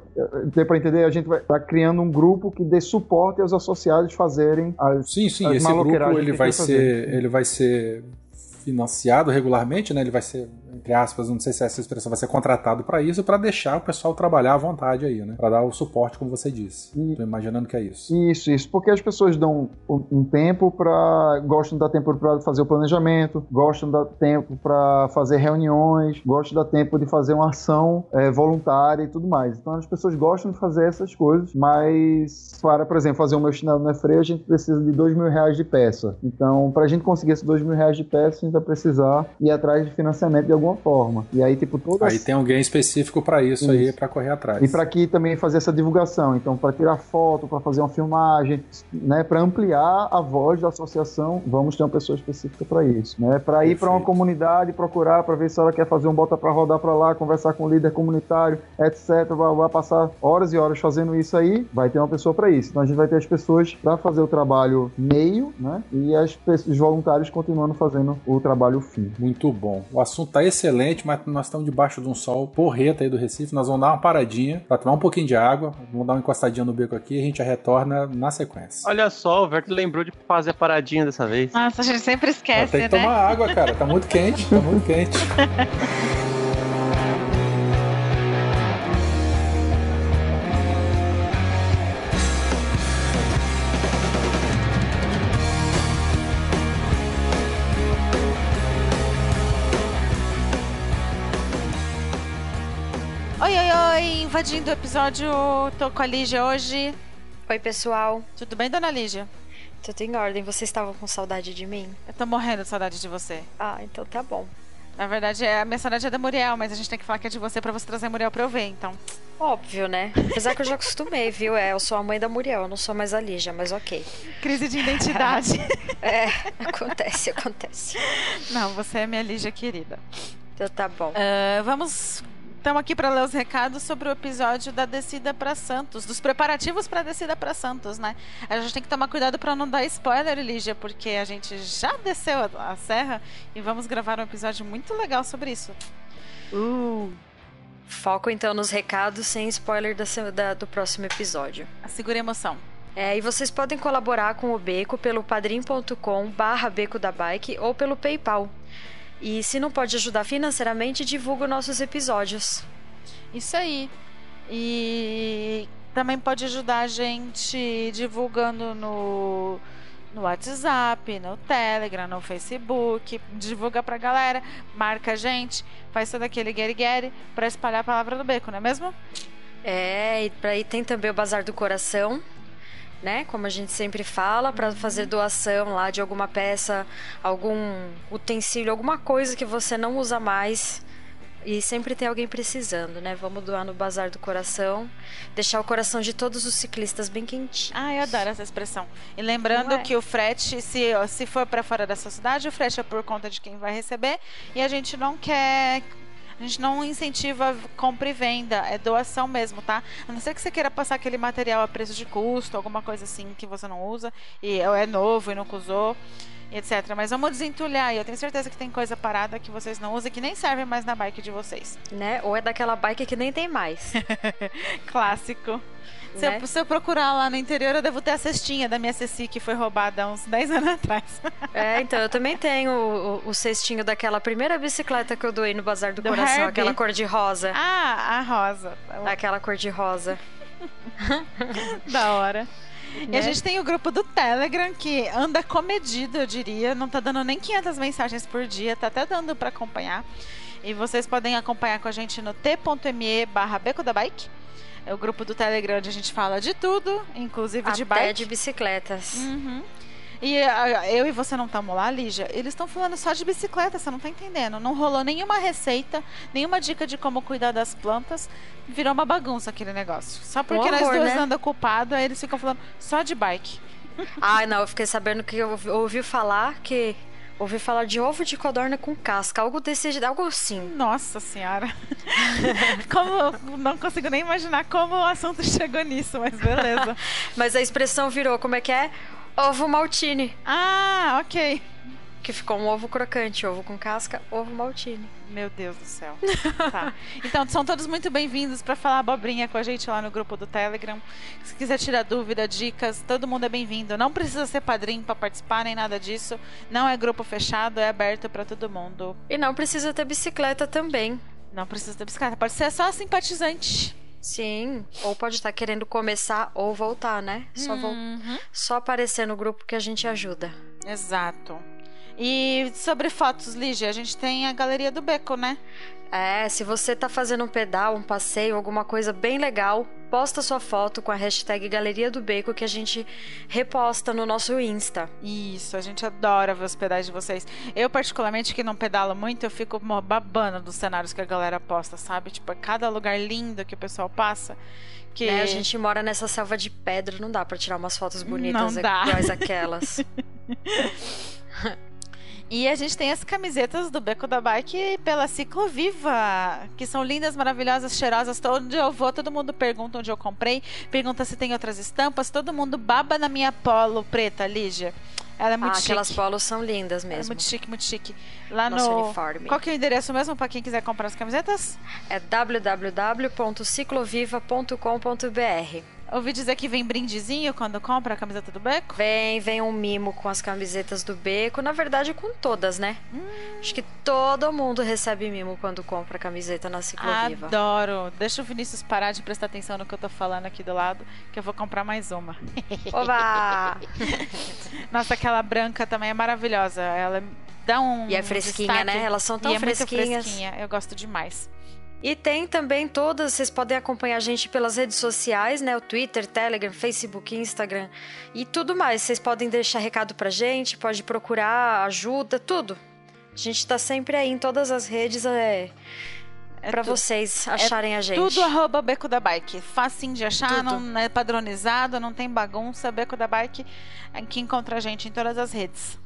Deu para entender, a gente vai estar tá criando um grupo que dê suporte aos associados fazerem as Sim, sim, esse grupo ele vai ser, ele vai ser financiado regularmente, né? Ele vai ser entre aspas, não sei se essa expressão vai ser contratado para isso, para deixar o pessoal trabalhar à vontade aí, né? Para dar o suporte, como você disse. E... Tô imaginando que é isso. Isso, isso. Porque as pessoas dão um tempo para. gostam de dar tempo para fazer o planejamento, gostam de dar tempo para fazer reuniões, gostam de dar tempo de fazer uma ação é, voluntária e tudo mais. Então as pessoas gostam de fazer essas coisas, mas para, por exemplo, fazer o meu chinelo no freio, a gente precisa de dois mil reais de peça. Então, para a gente conseguir esses dois mil reais de peça, a gente vai precisar ir atrás de financiamento de algum alguma forma. E aí, tipo, todas. Aí tem alguém específico para isso, isso, aí, para correr atrás. E para aqui também fazer essa divulgação. Então, para tirar foto, para fazer uma filmagem, né, para ampliar a voz da associação, vamos ter uma pessoa específica para isso, né? Para ir para uma comunidade, procurar para ver se ela quer fazer um bota para rodar para lá, conversar com o líder comunitário, etc. Vai, vai passar horas e horas fazendo isso aí, vai ter uma pessoa para isso. Então a gente vai ter as pessoas para fazer o trabalho meio, né? E as, os voluntários continuando fazendo o trabalho fim. Muito bom. O assunto tá excelente, mas nós estamos debaixo de um sol porreta aí do Recife. Nós vamos dar uma paradinha para tomar um pouquinho de água, vamos dar uma encostadinha no beco aqui e a gente já retorna na sequência. Olha só, o Verto lembrou de fazer a paradinha dessa vez. Nossa, a gente sempre esquece, Tem que né? tomar água, cara. Tá muito quente, tá muito quente. oi, invadindo o episódio, tô com a Lígia hoje. Oi, pessoal. Tudo bem, dona Lígia? Tudo em ordem. Vocês estavam com saudade de mim? Eu tô morrendo de saudade de você. Ah, então tá bom. Na verdade, é, a minha saudade é da Muriel, mas a gente tem que falar que é de você pra você trazer a Muriel pra eu ver, então. Óbvio, né? Apesar que eu já acostumei, viu? É, eu sou a mãe da Muriel, eu não sou mais a Lígia, mas ok. Crise de identidade. é, acontece, acontece. Não, você é minha Lígia querida. Então tá bom. Uh, vamos Estamos aqui para ler os recados sobre o episódio da descida para Santos, dos preparativos para a descida para Santos, né? A gente tem que tomar cuidado para não dar spoiler, Lígia, porque a gente já desceu a, a, serra e vamos gravar um episódio muito legal sobre isso. Uh. Foco então nos recados sem spoiler da, da, do próximo episódio. Segura a emoção. É, e vocês podem colaborar com o Beco pelo padrim.com barra Beco da Bike ou pelo PayPal. E se não pode ajudar financeiramente, divulga nossos episódios. Isso aí. E também pode ajudar a gente divulgando no, no WhatsApp, no Telegram, no Facebook. Divulga pra galera, marca a gente, faz todo aquele guerre pra espalhar a palavra do beco, não é mesmo? É, e pra aí tem também o Bazar do Coração, né? Como a gente sempre fala, para fazer doação lá de alguma peça, algum utensílio, alguma coisa que você não usa mais. E sempre tem alguém precisando, né? Vamos doar no Bazar do Coração. Deixar o coração de todos os ciclistas bem quentinho. Ah, eu adoro essa expressão. E lembrando é? que o frete, se, se for para fora dessa cidade, o frete é por conta de quem vai receber. E a gente não quer a gente não incentiva compra e venda, é doação mesmo, tá? A não ser que você queira passar aquele material a preço de custo, alguma coisa assim que você não usa, e é novo e nunca usou, etc. Mas vamos desentulhar, e eu tenho certeza que tem coisa parada que vocês não usam que nem serve mais na bike de vocês. Né? Ou é daquela bike que nem tem mais. Clássico. Se, né? eu, se, eu, procurar lá no interior, eu devo ter a cestinha da minha Ceci que foi roubada há uns 10 anos atrás. É, então, eu também tenho o, o, cestinho daquela primeira bicicleta que eu doei no Bazar do, do Coração, Herbie. aquela cor de rosa. Ah, a rosa. Aquela cor de rosa. da hora. Né? E a né? gente tem o grupo do Telegram que anda comedido, eu diria. Não tá dando nem 500 mensagens por dia, tá até dando para acompanhar. E vocês podem acompanhar com a gente no t.me barra Beco da Bike. É o grupo do Telegram onde a gente fala de tudo, inclusive Até de bike. de bicicletas. Uhum. E a, eu e você não estamos lá, Lígia? Eles estão falando só de bicicleta, você não tá entendendo. Não rolou nenhuma receita, nenhuma dica de como cuidar das plantas. Virou uma bagunça aquele negócio. Só porque horror, nós dois né? andam ocupados, eles ficam falando só de bike. Ah, não, eu fiquei sabendo que eu ouvi falar que ouvi falar de ovo de codorna com casca, algo desse, algo assim. Nossa senhora. como não consigo nem imaginar como o assunto chegou nisso, mas beleza. mas a expressão virou como é que é? Ovo maltine. Ah, ok. Que ficou um ovo crocante, ovo com casca, ovo maltine. Meu Deus do céu. tá. Então, são todos muito bem-vindos para falar abobrinha com a gente lá no grupo do Telegram. Se quiser tirar dúvida, dicas, todo mundo é bem-vindo. Não precisa ser padrinho para participar nem nada disso. Não é grupo fechado, é aberto para todo mundo. E não precisa ter bicicleta também. Não precisa ter bicicleta, pode ser só simpatizante. Sim, ou pode estar querendo começar ou voltar, né? Só, uhum. só aparecer no grupo que a gente ajuda. Exato. E sobre fotos, Lígia, a gente tem a Galeria do Beco, né? É, se você tá fazendo um pedal, um passeio, alguma coisa bem legal, posta sua foto com a hashtag Galeria do Beco que a gente reposta no nosso Insta. Isso, a gente adora ver os pedais de vocês. Eu, particularmente, que não pedalo muito, eu fico babando dos cenários que a galera posta, sabe? Tipo, cada lugar lindo que o pessoal passa. Que... É, a gente mora nessa selva de pedra, não dá para tirar umas fotos bonitas não dá. iguais aquelas. E a gente tem as camisetas do Beco da Bike pela Cicloviva, que são lindas, maravilhosas, cheirosas. Onde eu vou, todo mundo pergunta onde eu comprei, pergunta se tem outras estampas. Todo mundo baba na minha polo preta, Lígia. Ela é muito ah, chique. aquelas polos são lindas mesmo. É muito chique, muito chique. Lá Nosso no. uniforme. Qual que é o endereço mesmo para quem quiser comprar as camisetas? É www.cicloviva.com.br. Ouvi dizer que vem brindezinho quando compra a camiseta do Beco? Vem, vem um mimo com as camisetas do Beco. Na verdade, com todas, né? Hum. Acho que todo mundo recebe mimo quando compra a camiseta na Cicloviva. Adoro. Deixa o Vinícius parar de prestar atenção no que eu tô falando aqui do lado, que eu vou comprar mais uma. Oba! Nossa, aquela branca também é maravilhosa. Ela dá um. E é fresquinha, destaque. né? Elas são tão e é fresquinhas. Muito fresquinha. Eu gosto demais. E tem também todas, vocês podem acompanhar a gente pelas redes sociais, né? O Twitter, Telegram, Facebook, Instagram e tudo mais. Vocês podem deixar recado pra gente, pode procurar ajuda, tudo. A gente tá sempre aí em todas as redes, é, é para vocês acharem é a gente. Tudo arroba Beco da Bike. Facinho de achar, tudo. não é padronizado, não tem bagunça. Beco da Bike é que encontra a gente em todas as redes.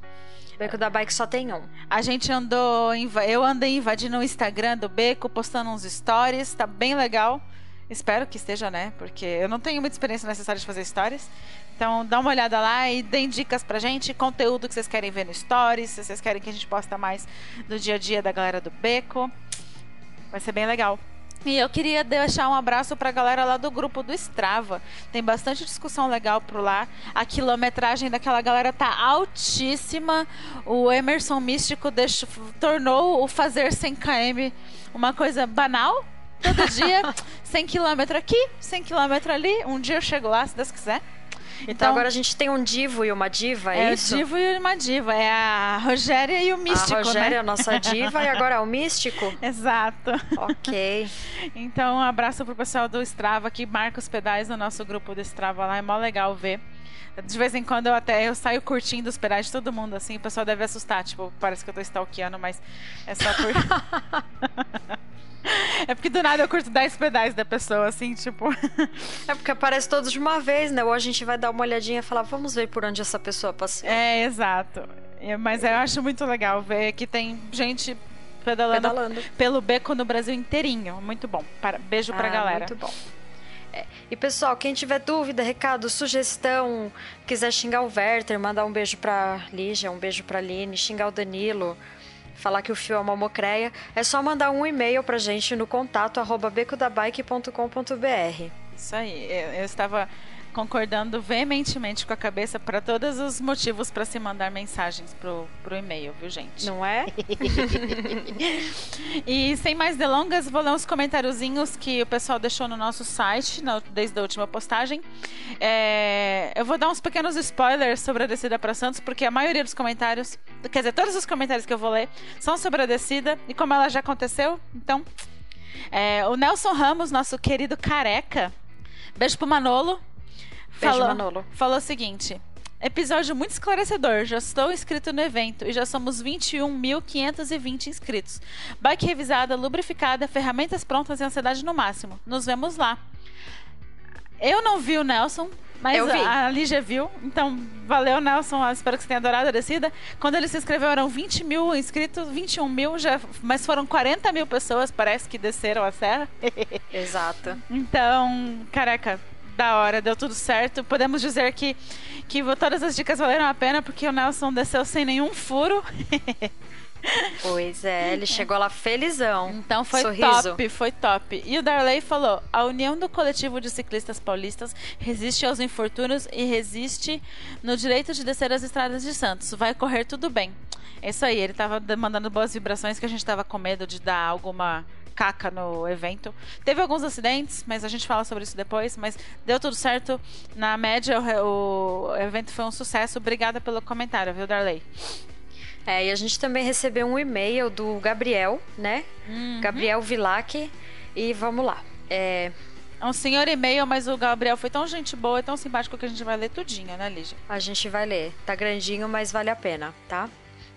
Beco da Bike só tem um. A gente andou, eu andei invadindo o Instagram do Beco, postando uns stories, tá bem legal. Espero que esteja, né? Porque eu não tenho muita experiência necessária de fazer stories. Então dá uma olhada lá e deem dicas pra gente, conteúdo que vocês querem ver no stories, se vocês querem que a gente posta mais do dia a dia da galera do Beco. Vai ser bem legal. E eu queria deixar um abraço para a galera lá do grupo do Strava. Tem bastante discussão legal por lá. A quilometragem daquela galera tá altíssima. O Emerson Místico deixou, tornou o fazer 100 km uma coisa banal. Todo dia, 100 km aqui, 100 km ali. Um dia eu chego lá, se Deus quiser. Então, então, agora a gente tem um divo e uma diva, é, é isso? É o divo e uma diva. É a Rogéria e o místico, A Rogéria né? é a nossa diva e agora é o místico? Exato. Ok. Então, um abraço pro pessoal do Strava que marca os pedais no nosso grupo do Strava lá. É mó legal ver. De vez em quando eu até eu saio curtindo os pedais de todo mundo, assim, o pessoal deve assustar, tipo, parece que eu tô stalkeando, mas é só por. É porque do nada eu curto 10 pedais da pessoa, assim, tipo. É porque aparece todos de uma vez, né? Ou a gente vai dar uma olhadinha e falar, vamos ver por onde essa pessoa passou. É, exato. Mas eu acho muito legal ver que tem gente pedalando, pedalando. pelo beco no Brasil inteirinho. Muito bom. Para... Beijo pra ah, galera. Muito bom. É. E pessoal, quem tiver dúvida, recado, sugestão, quiser xingar o Werther, mandar um beijo pra Lígia, um beijo pra Aline, xingar o Danilo falar que o fio é uma mocreia, é só mandar um e-mail pra gente no contato arroba becodabike.com.br. Isso aí, eu, eu estava concordando veementemente com a cabeça para todos os motivos para se mandar mensagens pro, pro e-mail, viu, gente? Não é? e sem mais delongas, vou ler uns comentáriozinhos que o pessoal deixou no nosso site na, desde a última postagem. É, eu vou dar uns pequenos spoilers sobre a descida para Santos, porque a maioria dos comentários, quer dizer, todos os comentários que eu vou ler são sobre a descida e como ela já aconteceu, então. É, o Nelson Ramos, nosso querido careca, beijo pro Manolo, Beijo, falou, Manolo. falou o seguinte: Episódio muito esclarecedor. Já estou inscrito no evento e já somos 21.520 inscritos. Bike revisada, lubrificada, ferramentas prontas e ansiedade no máximo. Nos vemos lá. Eu não vi o Nelson, mas a Lígia viu. Então, valeu, Nelson. Espero que você tenha adorado a descida. Quando ele se inscreveu, eram 20 mil inscritos, 21 mil, já, mas foram 40 mil pessoas, parece, que desceram a serra. Exato. Então, careca, da hora, deu tudo certo. Podemos dizer que, que todas as dicas valeram a pena porque o Nelson desceu sem nenhum furo. Pois é, ele chegou lá felizão. Então foi Sorriso. top, foi top. E o Darley falou: a união do coletivo de ciclistas paulistas resiste aos infortúnios e resiste no direito de descer as estradas de Santos. Vai correr tudo bem. É isso aí, ele tava mandando boas vibrações que a gente tava com medo de dar alguma caca no evento. Teve alguns acidentes, mas a gente fala sobre isso depois. Mas deu tudo certo. Na média, o, o evento foi um sucesso. Obrigada pelo comentário, viu, Darley? É, e a gente também recebeu um e-mail do Gabriel, né? Uhum. Gabriel Vilac. E vamos lá. É, é um senhor e-mail, mas o Gabriel foi tão gente boa tão simpático que a gente vai ler tudinho, né, Lígia? A gente vai ler. Tá grandinho, mas vale a pena, tá?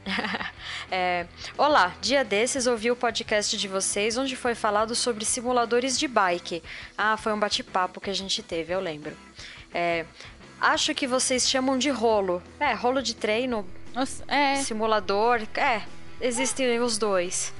é, olá, dia desses ouvi o podcast de vocês onde foi falado sobre simuladores de bike. Ah, foi um bate-papo que a gente teve, eu lembro. É, acho que vocês chamam de rolo. É, rolo de treino, é. simulador. É, existem os dois.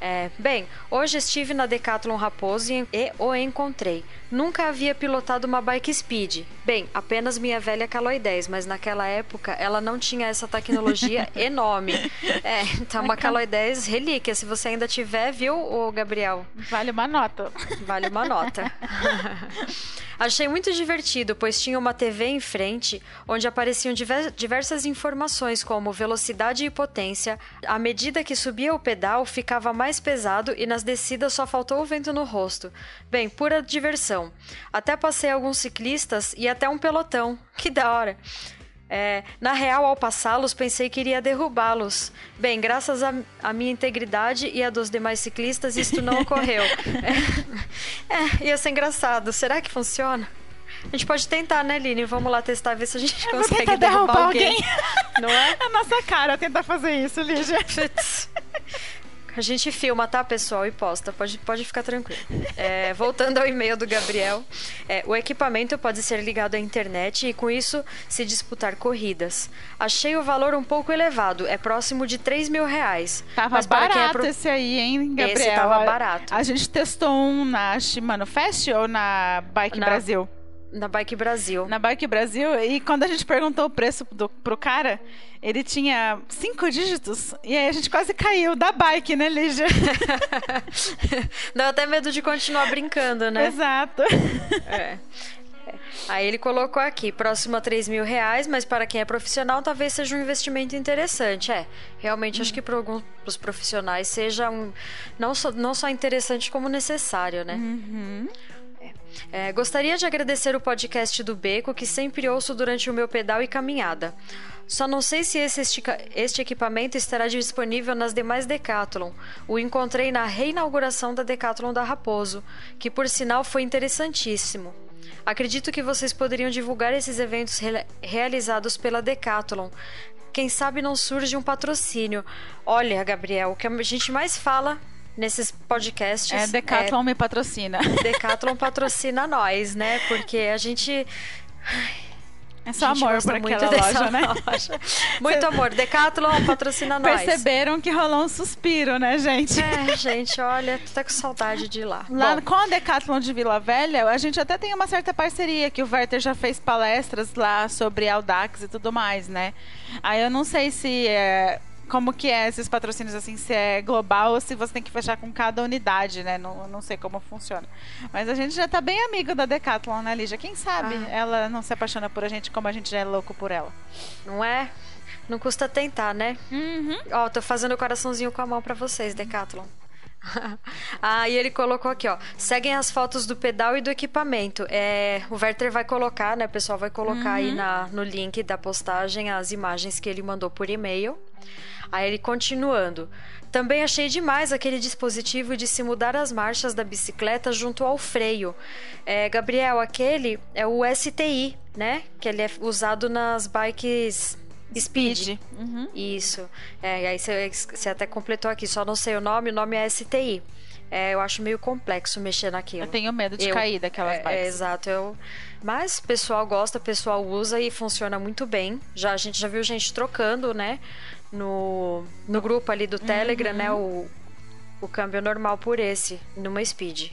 É, bem, hoje estive na Decathlon Raposo e, o encontrei. Nunca havia pilotado uma bike speed. Bem, apenas minha velha Caloi 10, mas naquela época ela não tinha essa tecnologia enorme. É, então uma Caloi 10 relíquia. Se você ainda tiver, viu, o Gabriel? Vale uma nota. Vale uma nota. Achei muito divertido, pois tinha uma TV em frente onde apareciam diversas informações como velocidade e potência. À medida que subia o pedal, ficava mais pesado e nas descidas só faltou o vento no rosto. Bem, pura diversão. Até passei alguns ciclistas e até um pelotão. Que da hora! É, na real, ao passá-los, pensei que iria derrubá-los. Bem, graças à minha integridade e a dos demais ciclistas, isto não ocorreu. é, é, ia ser engraçado. Será que funciona? A gente pode tentar, né, Lini? Vamos lá testar, ver se a gente consegue derrubar, derrubar alguém. alguém. Não é? É a nossa cara tentar fazer isso, Lígia. A gente filma, tá, pessoal? E posta. Pode, pode ficar tranquilo. É, voltando ao e-mail do Gabriel. É, o equipamento pode ser ligado à internet e, com isso, se disputar corridas. Achei o valor um pouco elevado. É próximo de 3 mil reais. Tava Mas barato é pro... esse aí, hein, Gabriel? Esse tava barato. A, a gente testou um na Shimano Fest ou na Bike na... Brasil? Na Bike Brasil. Na Bike Brasil. E quando a gente perguntou o preço do, pro cara, ele tinha cinco dígitos. E aí a gente quase caiu da bike, né, Lígia? Dá até medo de continuar brincando, né? Exato. É. Aí ele colocou aqui, próximo a 3 mil reais, mas para quem é profissional talvez seja um investimento interessante. É, realmente acho que para alguns profissionais seja um, não, só, não só interessante como necessário, né? Uhum. É, gostaria de agradecer o podcast do Beco, que sempre ouço durante o meu pedal e caminhada. Só não sei se esse este equipamento estará disponível nas demais Decathlon. O encontrei na reinauguração da Decathlon da Raposo, que por sinal foi interessantíssimo. Acredito que vocês poderiam divulgar esses eventos re realizados pela Decathlon. Quem sabe não surge um patrocínio. Olha, Gabriel, o que a gente mais fala nesses podcasts. É, Decathlon é, me patrocina. Decathlon patrocina nós, né? Porque a gente. É só amor por aquela loja, né? Loja. Muito amor. Decathlon patrocina nós. Perceberam que rolou um suspiro, né, gente? É, gente, olha, tô até com saudade de ir lá. Lá Bom. com a Decathlon de Vila Velha, a gente até tem uma certa parceria, que o Werther já fez palestras lá sobre Audax e tudo mais, né? Aí eu não sei se é como que é esses patrocínios assim, se é global ou se você tem que fechar com cada unidade, né? Não, não sei como funciona. Mas a gente já tá bem amigo da Decathlon, né, Lígia? Quem sabe ah. ela não se apaixona por a gente como a gente já é louco por ela. Não é? Não custa tentar, né? Uhum. Ó, tô fazendo o coraçãozinho com a mão para vocês, Decathlon. ah, e ele colocou aqui, ó. Seguem as fotos do pedal e do equipamento. É, o Werther vai colocar, né? O pessoal vai colocar uhum. aí na, no link da postagem as imagens que ele mandou por e-mail. Aí ele continuando. Também achei demais aquele dispositivo de se mudar as marchas da bicicleta junto ao freio. É, Gabriel, aquele é o STI, né? Que ele é usado nas bikes Speed. Speed. Uhum. Isso. É, e aí você até completou aqui, só não sei o nome, o nome é STI. É, eu acho meio complexo mexer naquilo. Eu tenho medo de eu, cair daquelas é, bikes. É, exato. Eu, mas o pessoal gosta, o pessoal usa e funciona muito bem. Já a gente já viu gente trocando, né? No, no grupo ali do Telegram, né, uhum. né? O, o câmbio normal por esse, numa Speed.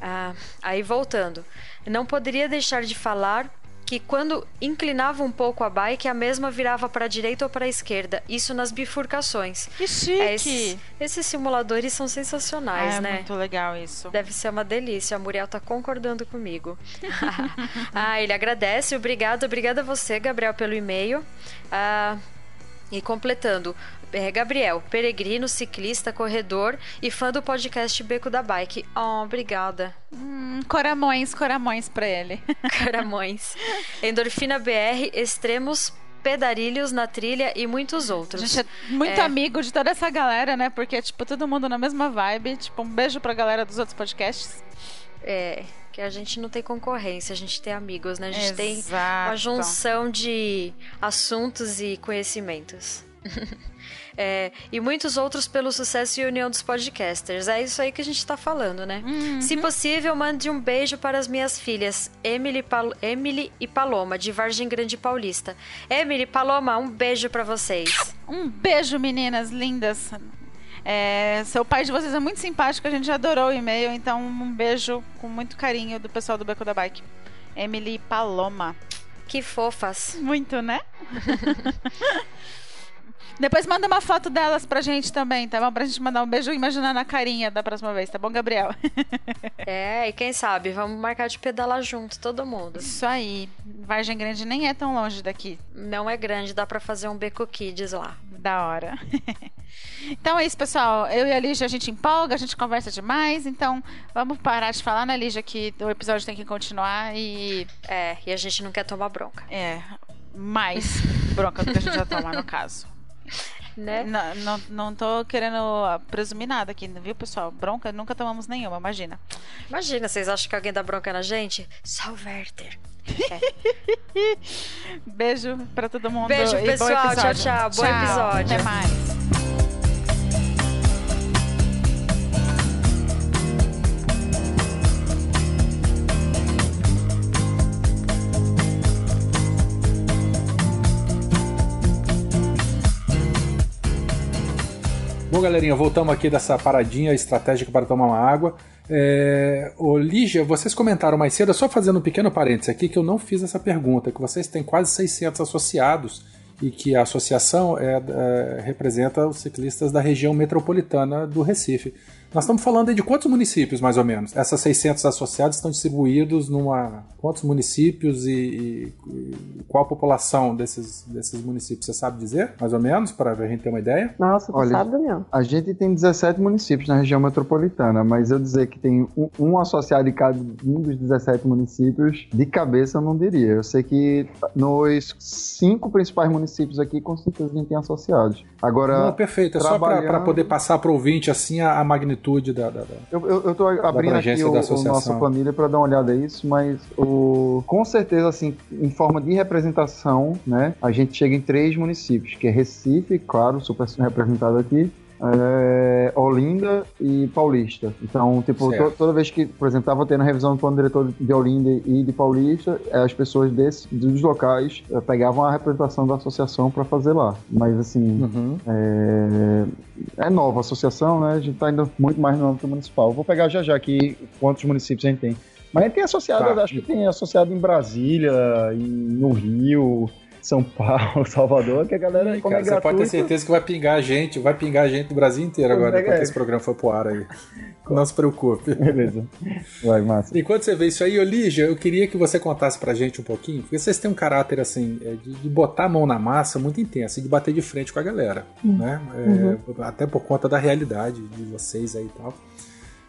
Ah, aí voltando. Não poderia deixar de falar que quando inclinava um pouco a bike, a mesma virava para a direita ou para a esquerda. Isso nas bifurcações. Que chique! É, esses, esses, simuladores são sensacionais, é, né? É muito legal isso. Deve ser uma delícia. A Muriel tá concordando comigo. ah, ele agradece. Obrigado, obrigada a você, Gabriel, pelo e-mail. Ah, e completando, é, Gabriel, peregrino, ciclista, corredor e fã do podcast Beco da Bike. Oh, obrigada. Hum, coramões, coramões pra ele. coramões. Endorfina BR, extremos Pedarilhos na Trilha e muitos outros. A gente é muito É. amigo de toda essa galera, né? Porque, tipo, todo mundo na mesma vibe. Tipo, um beijo pra galera dos outros podcasts. É, que a gente não tem concorrência, a gente tem amigos, né? A gente tem Exato. uma junção de assuntos e conhecimentos. É, e muitos outros pelo sucesso e união dos podcasters. É isso aí que a gente tá falando, né? Uhum. Se possível, mande um beijo para as minhas filhas, Emily, Pal- Emily e Paloma, de Vargem Grande Paulista. Emily, Paloma, um beijo para vocês. Um beijo, meninas lindas. É, seu pai de vocês é muito simpático, a gente adorou o e-mail, então um beijo com muito carinho do pessoal do Beco da Bike. Emily Paloma. Que fofas. Muito, né? Depois manda uma foto delas pra gente também, tá bom? Pra gente mandar um beijo imaginando a carinha da próxima vez, tá bom, Gabriel? É, e quem sabe, vamos marcar de pedalar junto, todo mundo. Isso aí. Vargem Grande nem é tão longe daqui. Não é grande, dá pra fazer um Beco Kids lá. Da hora. então é isso, pessoal. Eu e a Lígia, a gente empolga, a gente conversa demais. Então vamos parar de falar, né, Lígia, que o episódio tem que continuar e. É, e a gente não quer tomar bronca, É. Mais bronca do que a gente já toma, no caso. né? Não, não, não tô querendo presumir nada aqui, viu, pessoal? Bronca nunca tomamos nenhuma, imagina. Imagina, vocês acham que alguém dá bronca na gente? Só o Werther. Beijo pra todo mundo. Beijo, pessoal. Tchau, episódio. tchau. Bom episódio. Até mais. Bom, galerinha, voltamos aqui dessa paradinha estratégica para tomar uma água. É... Ô, Lígia, vocês comentaram mais cedo, só fazendo um pequeno parênteses aqui, que eu não fiz essa pergunta, que vocês têm quase 600 associados e que a associação é, é, representa os ciclistas da região metropolitana do Recife. Nós estamos falando aí de quantos municípios, mais ou menos? Essas 600 associados estão distribuídos numa... Quantos municípios e, e- e qual a população desses, desses municípios? Você sabe dizer, mais ou menos, para a gente ter uma ideia? Nossa, tu Olha, sabe, Daniel? A gente tem 17 municípios na região metropolitana, mas eu dizer que tem um, um associado em cada um dos 17 municípios, de cabeça eu não diria. Eu sei que nos cinco principais municípios aqui, com certeza a gente tem associados. Agora, Não, perfeito. É só trabalhando- para poder passar para o ouvinte assim a, a magnitude da, da- da- Eu, eu, eu tô abrindo aqui o, o nossa planilha para dar uma olhada nisso, mas o, com certeza, assim, em forma de representação, né, a gente chega em três municípios, que é Recife, claro, super representado aqui, é, Olinda e Paulista. Então, tipo, to- toda vez que, por exemplo, tava tendo a revisão do plano diretor de Olinda e de Paulista, eh, as pessoas desse, dos locais eh, pegavam a representação da associação para fazer lá. Mas, assim, Uhum. é, é nova a associação, né? A gente tá indo muito mais no âmbito municipal. Vou pegar já já aqui quantos municípios a gente tem. Mas a gente tem associado, Tá. acho que tem associado em Brasília, em- no Rio, São Paulo, Salvador, que a galera, como cara, é você pode ter certeza que vai pingar gente, vai pingar gente do Brasil inteiro agora, é que enquanto é? esse programa for pro ar aí. Não se preocupe. Beleza. Vai, massa. Enquanto você vê isso aí, ô Lígia, eu queria que você contasse pra gente um pouquinho, porque vocês têm um caráter assim, é, de, de botar a mão na massa muito intenso e de bater de frente com a galera, né? É, Até por conta da realidade de vocês aí e tal.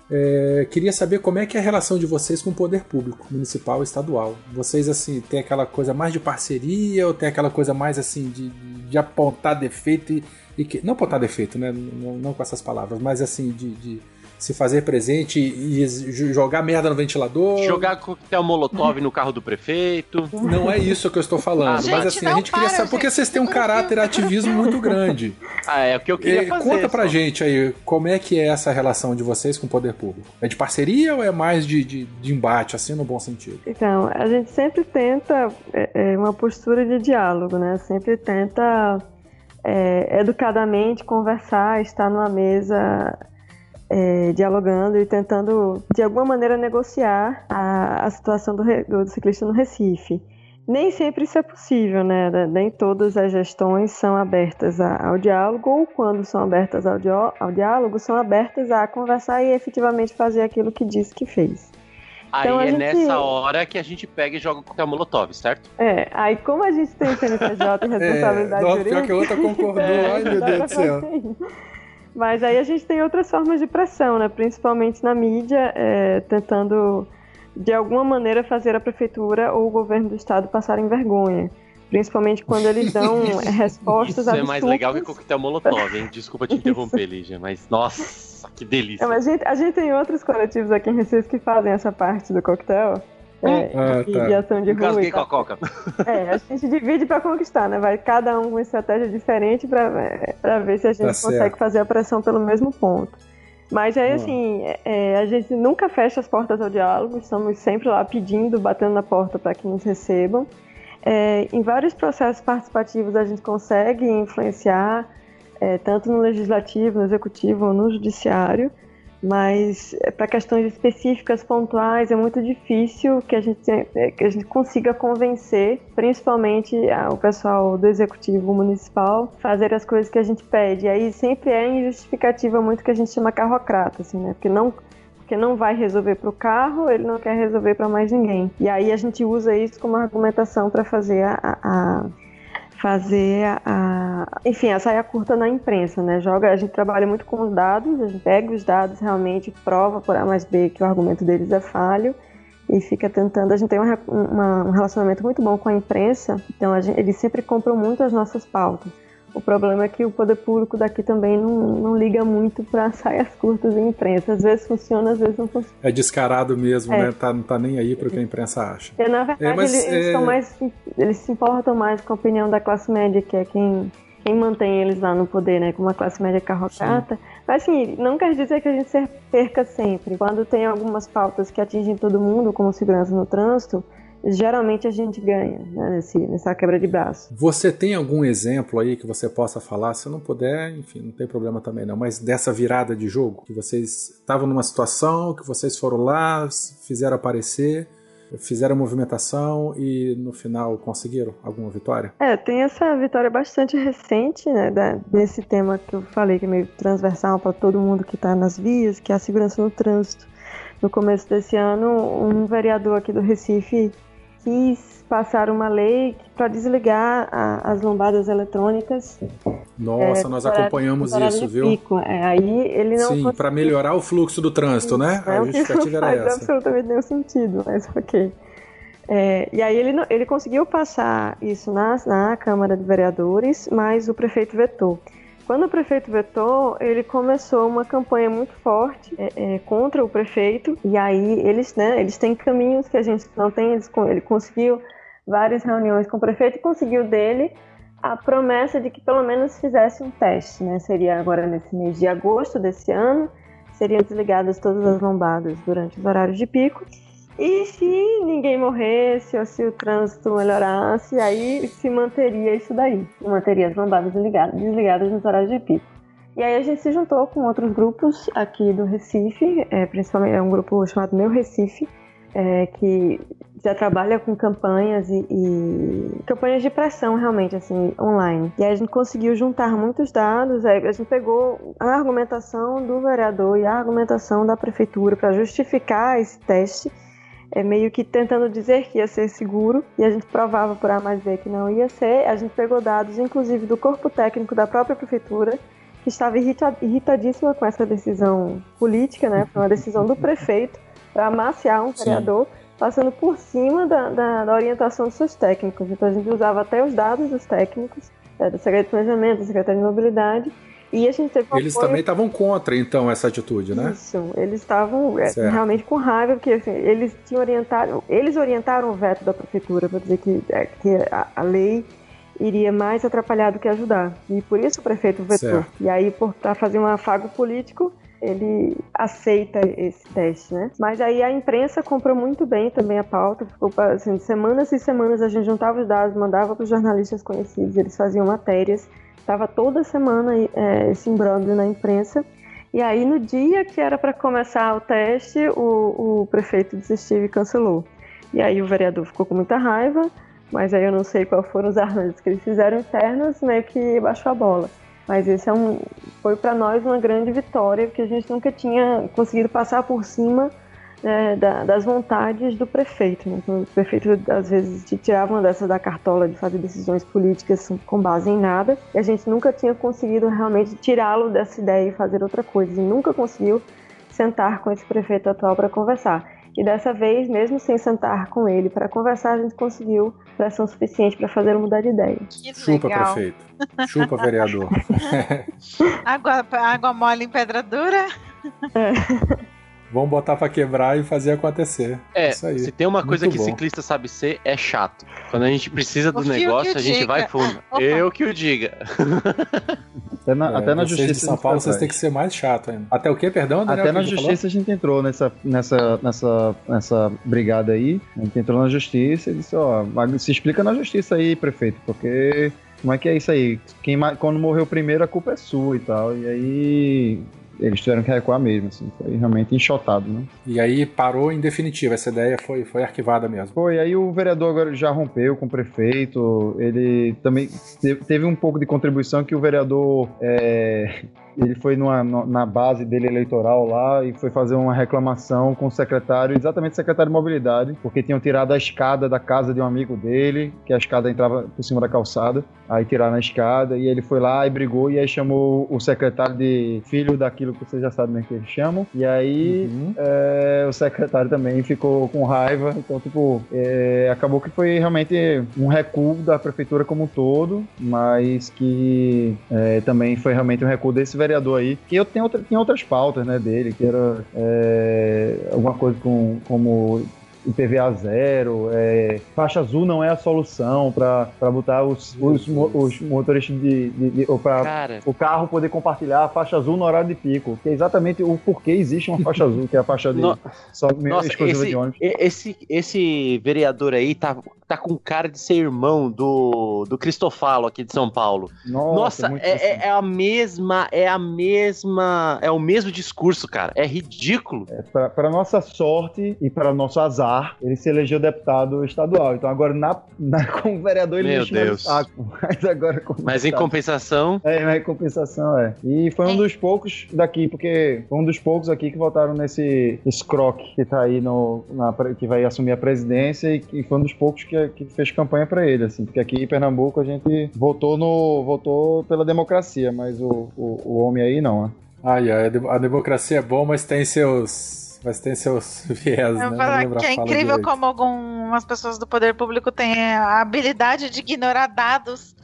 É, queria saber como é que é a relação de vocês com o poder público, municipal e estadual. Vocês, assim, tem aquela coisa mais de parceria ou tem aquela coisa mais, assim, de, de apontar defeito e, e que, não apontar defeito, né? Não, não com essas palavras, mas, assim, de, de se fazer presente e, e jogar merda no ventilador. Jogar coquetel molotov no carro do prefeito. Não é isso que eu estou falando, Gente, mas assim, a gente queria para, saber, porque gente. vocês têm um caráter ativismo muito grande. Ah, é o que eu queria E fazer. conta pra só. gente aí, como é que é essa relação de vocês com o poder público? É de parceria ou é mais de, de, de embate, assim, no bom sentido? Então, a gente sempre tenta é, é, uma postura de diálogo, né? Sempre tenta é, educadamente conversar, estar numa mesa é, dialogando e tentando, de alguma maneira, negociar a, a situação do, do ciclista no Recife. Nem sempre isso é possível, né? Nem todas as gestões são abertas a- ao diálogo, ou quando são abertas ao, ao diálogo, são abertas a conversar e efetivamente fazer aquilo que disse que fez. Aí Então, a é gente- nessa hora que a gente pega e joga o coquetel molotov, certo? É, aí como a gente tem CNPJ e responsabilidade É, nossa, jurídica... pior que a outra concordou, ai meu Deus do céu. Mas aí a gente tem outras formas de pressão, né? Principalmente na mídia, é, tentando de alguma maneira fazer a prefeitura ou o governo do estado passarem vergonha. Principalmente quando eles dão respostas Isso é mais legal que coquetel molotov, hein? Desculpa te interromper, Lígia, mas nossa, que delícia. É, a, gente, a gente tem outros coletivos aqui em Recife que fazem essa parte do coquetel. É, Ah, de, tá. ação de rua. E com a coca. É, a gente divide pra conquistar, né? Vai cada um com uma estratégia diferente pra, é, pra ver se a gente Tá consegue certo. fazer a pressão pelo mesmo ponto. Mas aí, Hum. assim, é, a gente nunca fecha as portas ao diálogo, estamos sempre lá pedindo, batendo na porta para que nos recebam. É, em vários processos participativos a gente consegue influenciar, é, tanto no legislativo, no executivo ou no judiciário, mas para questões específicas, pontuais, é muito difícil que a gente, é, que a gente consiga convencer, principalmente o pessoal do executivo municipal, fazer as coisas que a gente pede. E aí sempre é injustificativa muito que a gente chama carrocrata, assim, né? Porque não porque não vai resolver para o carro, ele não quer resolver para mais ninguém. E aí a gente usa isso como argumentação para fazer a- a- fazer a, enfim, a saia curta na imprensa, né? Joga, a gente trabalha muito com os dados, a gente pega os dados realmente, prova por A mais B que o argumento deles é falho e fica tentando. A gente tem um, re- uma- um relacionamento muito bom com a imprensa, então gente- eles sempre compram muito as nossas pautas. O problema é que o poder público daqui também não, não liga muito para saias curtas em imprensa. Às vezes funciona, às vezes não funciona. É descarado mesmo, É. né? Tá, não tá nem aí pro que a imprensa acha. É, na verdade, É, mas, eles, eles é- mais, eles se importam mais com a opinião da classe média, que é quem, quem mantém eles lá no poder, né? Com uma classe média carrocata. Mas assim, não quer dizer que a gente se perca sempre. Quando tem algumas pautas que atingem todo mundo, como segurança no trânsito, geralmente a gente ganha né, nesse, nessa quebra de braço. Você tem algum exemplo aí que você possa falar? Se não puder, enfim, não tem problema também não. Mas dessa virada de jogo, que vocês estavam numa situação, que vocês foram lá, fizeram aparecer, fizeram movimentação e no final conseguiram alguma vitória? É, tem essa vitória bastante recente, né, da- desse tema que eu falei, que é meio transversal para todo mundo que está nas vias, que é a segurança no trânsito. No começo desse ano, um vereador aqui do Recife quis passar uma lei para desligar a- as lombadas eletrônicas. Nossa, é, nós horário- acompanhamos isso, viu? Pico. É, aí ele não Sim, conseguiu- para melhorar o fluxo do trânsito, né? é A o que justificativa não era faz essa. absolutamente nenhum sentido, mas ok. É, e aí ele, ele conseguiu passar isso na, na Câmara de Vereadores, mas o prefeito vetou. Quando o prefeito vetou, ele começou uma campanha muito forte é, é, contra o prefeito. E aí eles, né, eles têm caminhos que a gente não tem. Eles, ele conseguiu várias reuniões com o prefeito e conseguiu dele a promessa de que pelo menos fizesse um teste, né? Seria agora nesse mês de agosto desse ano, seriam desligadas todas as lombadas durante os horários de pico. E se ninguém morresse ou se o trânsito melhorasse, aí se manteria isso daí. Se manteria as lombadas desligadas, desligadas nos horários de pico. E aí a gente se juntou com outros grupos aqui do Recife, é, principalmente é um grupo chamado Meu Recife, é, que já trabalha com campanhas e, e campanhas de pressão realmente assim online. E aí a gente conseguiu juntar muitos dados, a gente pegou a argumentação do vereador e a argumentação da prefeitura para justificar esse teste é meio que tentando dizer que ia ser seguro e a gente provava por A mais B que não ia ser. A gente pegou dados, inclusive, do corpo técnico da própria prefeitura, que estava irrita- irritadíssima com essa decisão política, né? Foi uma decisão do prefeito para amaciar um Sim. vereador, passando por cima da, da- da orientação dos seus técnicos. Então a gente usava até os dados dos técnicos, é, da Secretaria de Planejamento, da Secretaria de Mobilidade, e a gente teve Eles apoio também estavam contra, então, essa atitude, né? isso, eles estavam é, realmente com raiva, porque assim, eles tinham orientado, eles orientaram o veto da prefeitura para dizer que, é, que a, a lei iria mais atrapalhar do que ajudar. E por isso o prefeito vetou. Certo. E aí, para fazer um afago político, ele aceita esse teste, né? Mas aí a imprensa comprou muito bem também a pauta, ficou assim, semanas e semanas a gente juntava os dados, mandava para os jornalistas conhecidos, eles faziam matérias, estava toda semana é, esse na imprensa. E aí, no dia que era para começar o teste, o, o prefeito desistiu e cancelou. E aí, o vereador ficou com muita raiva, mas aí eu não sei quais foram os arranjos que eles fizeram internos, meio que baixou a bola. Mas esse é um, foi para nós uma grande vitória, porque a gente nunca tinha conseguido passar por cima né, da- das vontades do prefeito. Né? Então, o prefeito, às vezes, te tirava uma dessas da cartola de fazer decisões políticas com base em nada, e a gente nunca tinha conseguido realmente tirá-lo dessa ideia e fazer outra coisa. E nunca conseguiu sentar com esse prefeito atual para conversar. E dessa vez, mesmo sem sentar com ele para conversar, a gente conseguiu pressão suficiente para fazer ele mudar de ideia. Que Chupa, legal. prefeito. Chupa, vereador. Água, água mole em pedra dura. Vamos botar pra quebrar e fazer acontecer. É, Isso aí. se tem uma coisa Muito que bom. ciclista sabe ser, é chato. Quando a gente precisa do O negócio, o a gente diga. vai fundo. Eu que o diga. Até na, É, até na justiça. de São Paulo, vocês têm que ser mais chato ainda. Até o que, perdão, Daniel? Até na justiça a gente entrou nessa, nessa, nessa, nessa brigada aí. A gente entrou na justiça e disse, ó, se explica na justiça aí, prefeito, porque como é que é isso aí? Quem, quando morreu primeiro, a culpa é sua e tal. E aí eles tiveram que recuar mesmo, assim. Foi realmente enxotado, né? E aí parou em definitivo. Essa ideia foi, foi arquivada mesmo. Foi, aí o vereador agora já rompeu com o prefeito, ele também te- teve um pouco de contribuição que o vereador, é, ele foi numa- na base dele eleitoral lá e foi fazer uma reclamação com o secretário, exatamente o secretário de mobilidade, porque tinham tirado a escada da casa de um amigo dele, que a escada entrava por cima da calçada, aí tiraram a escada e ele foi lá e brigou e aí chamou o secretário de filho daquilo que vocês já sabem né, que eles chamam, e aí Uhum. é, o secretário também ficou com raiva. Então, tipo, é, acabou que foi realmente um recuo da prefeitura como um todo, mas que é, também foi realmente um recuo desse vereador aí. Que eu tenho outra, tinha outras pautas, né, dele, que era é, alguma coisa com, como IPVA zero, é, faixa azul não é a solução para botar os, os, os motoristas de, de, de ou para o carro poder compartilhar a faixa azul no horário de pico, que é exatamente o porquê existe uma faixa azul, que é a faixa de No- só nossa, exclusiva esse, de ônibus. esse, esse vereador aí tá, tá com cara de ser irmão do, do Cristofalo aqui de São Paulo. Nossa, muito é, é- é a mesma, é a mesma, é o mesmo discurso, cara. É ridículo. É, para nossa sorte e para nosso azar, ele se elegeu deputado estadual. Então agora na, na como vereador ele Meu no Deus. saco. Mas agora como Mas em compensação, É, mas em compensação, é. E foi um É. dos poucos daqui, porque foi um dos poucos aqui que votaram nesse Scroc, que tá aí no. na que vai assumir a presidência e que foi um dos poucos que, que fez campanha pra ele, assim. Porque aqui em Pernambuco a gente votou no. votou pela democracia, mas o, o, o homem aí não, né? Ai, ai, a democracia é bom, mas tem seus. Mas tem seus viés, Eu né? falar que é incrível direito. como algumas pessoas do poder público têm a habilidade de ignorar dados,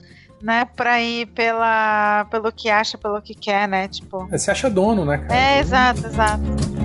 né, pra ir pela, pelo que acha, pelo que quer, né, tipo... Você acha dono, né, cara? É, exato, exato.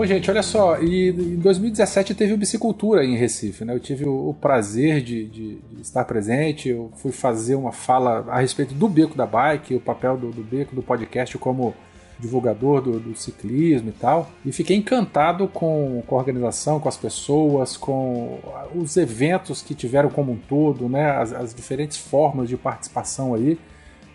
Bom, gente, olha só, e em 2017 teve o Bicicultura em Recife, né? Eu tive o, prazer de, de- de estar presente, eu fui fazer uma fala a respeito do Beco da Bike, o papel do, do Beco do podcast como divulgador do, do ciclismo e tal, e fiquei encantado com, com a organização, com as pessoas, com os eventos que tiveram como um todo, né? As, as diferentes formas de participação aí.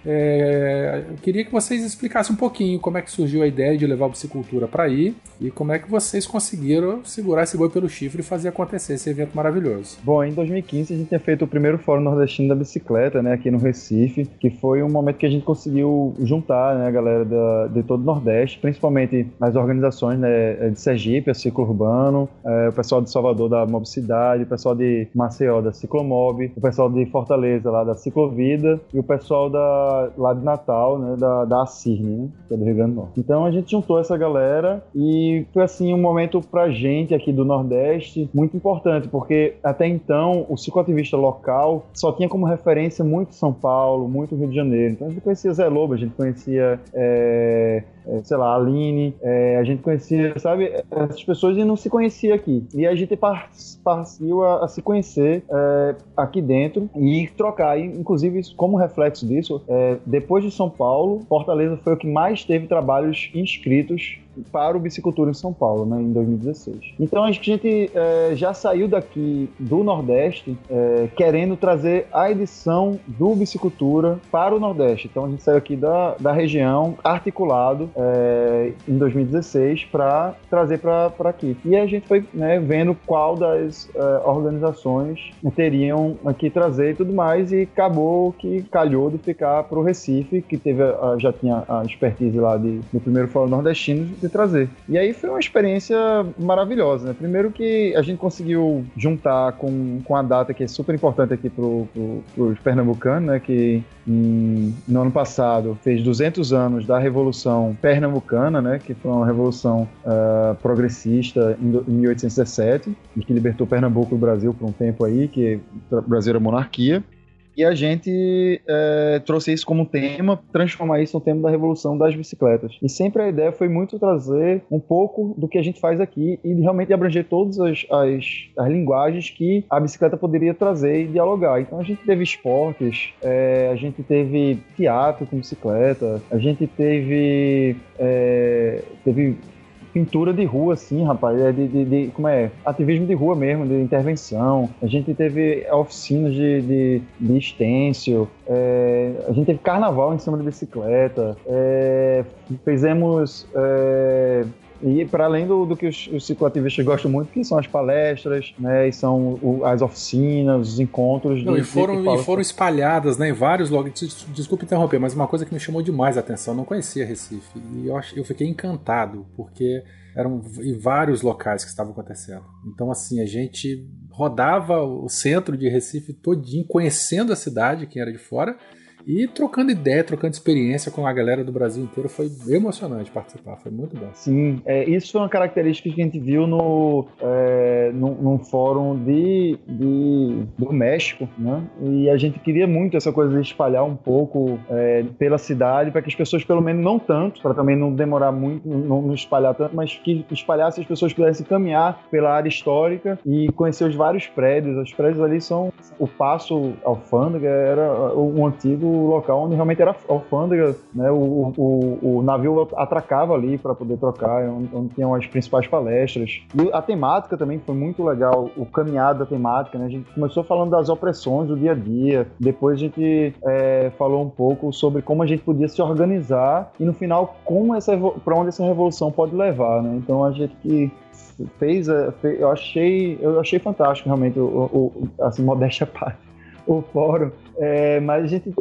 É, eu queria que vocês explicassem um pouquinho como é que surgiu a ideia de levar a bicicultura para aí e como é que vocês conseguiram segurar esse boi pelo chifre e fazer acontecer esse evento maravilhoso. Bom, em 2015 a gente tinha feito o primeiro Fórum Nordestino da Bicicleta, né, aqui no Recife, que foi um momento que a gente conseguiu juntar, né, a galera da- de todo o Nordeste, principalmente as organizações, né, de Sergipe, a Ciclo Urbano, eh, o pessoal de Salvador da Mobicidade, o pessoal de Maceió da Ciclomob, o pessoal de Fortaleza lá da Ciclovida e o pessoal da, lá de Natal, né, da, da né, que é do Rio Grande do Norte. Então a gente juntou essa galera e foi assim um momento pra gente aqui do Nordeste muito importante, porque até então o cicloativista local só tinha como referência muito São Paulo, muito Rio de Janeiro. Então a gente conhecia Zé Lobo, a gente conhecia, é, é, sei lá, Aline, é, a gente conhecia, sabe, essas pessoas e não se conhecia aqui. E a gente par- partiu a, a se conhecer é, aqui dentro e trocar. E, inclusive, como reflexo disso, é, depois de São Paulo, Fortaleza foi o que mais teve trabalhos inscritos para o Bicicultura em São Paulo, né, em 2016. Então a gente é, já saiu daqui do Nordeste é, querendo trazer a edição do Bicicultura para o Nordeste. Então a gente saiu aqui da, da região articulado é, em 2016 para trazer para aqui. E a gente foi né, vendo qual das é, organizações teriam aqui trazer e tudo mais e acabou que calhou de ficar para o Recife, que teve a- já tinha a expertise lá de, do primeiro Fórum Nordestino, gente trazer. E aí foi uma experiência maravilhosa, né? Primeiro que a gente conseguiu juntar com, com a data que é super importante aqui pro, os pernambucanos, né? Que em, no ano passado fez 200 anos da Revolução Pernambucana, né? Que foi uma revolução uh, progressista em, em 1817 e que libertou Pernambuco do Brasil por um tempo aí, que o Brasil era monarquia. E a gente é, trouxe isso como tema, transformar isso no tema da revolução das bicicletas. E sempre a ideia foi muito trazer um pouco do que a gente faz aqui e realmente abranger todas as, as, as linguagens que a bicicleta poderia trazer e dialogar. Então a gente teve esportes, é, a gente teve teatro com bicicleta, a gente teve, é, teve pintura de rua, assim, rapaz, é de, de, de, como é, ativismo de rua mesmo, de intervenção. A gente teve oficinas de, de, de estêncil, é, a gente teve carnaval em cima de bicicleta, é, fizemos é, e para além do, do que os, os, cicloativistas gostam muito, que são as palestras, né, e são o, as oficinas, os encontros. Não, e foram, e foram espalhadas né, em vários lugares. Desculpe interromper, mas uma coisa que me chamou demais a atenção, eu não conhecia Recife. E eu, eu fiquei encantado, porque eram em vários locais que estavam acontecendo. Então, assim, a gente rodava o centro de Recife todinho, conhecendo a cidade, quem era de fora, e trocando ideia, trocando experiência com a galera do Brasil inteiro. Foi emocionante participar, foi muito bom. Sim, é, isso foi uma característica que a gente viu no, é, num, fórum de, de, do México, né? E a gente queria muito essa coisa de espalhar um pouco é, pela cidade, para que as pessoas, pelo menos não tanto, para também não demorar muito, não, não espalhar tanto, mas que espalhasse as pessoas pudessem caminhar pela área histórica e conhecer os vários prédios. Os prédios ali são o Passo Alfândega, era um antigo local onde realmente era alfândega, né? O, o, o navio atracava ali para poder trocar, é onde, onde tinham as principais palestras. E a temática também foi muito legal, o caminhado da temática, né? A gente começou falando das opressões do dia a dia, depois a gente é, falou um pouco sobre como a gente podia se organizar e no final como essa para onde essa revolução pode levar, né? Então a gente que fez, é, eu achei eu achei fantástico realmente o, o assim modéstia parte o fórum é, mas a gente.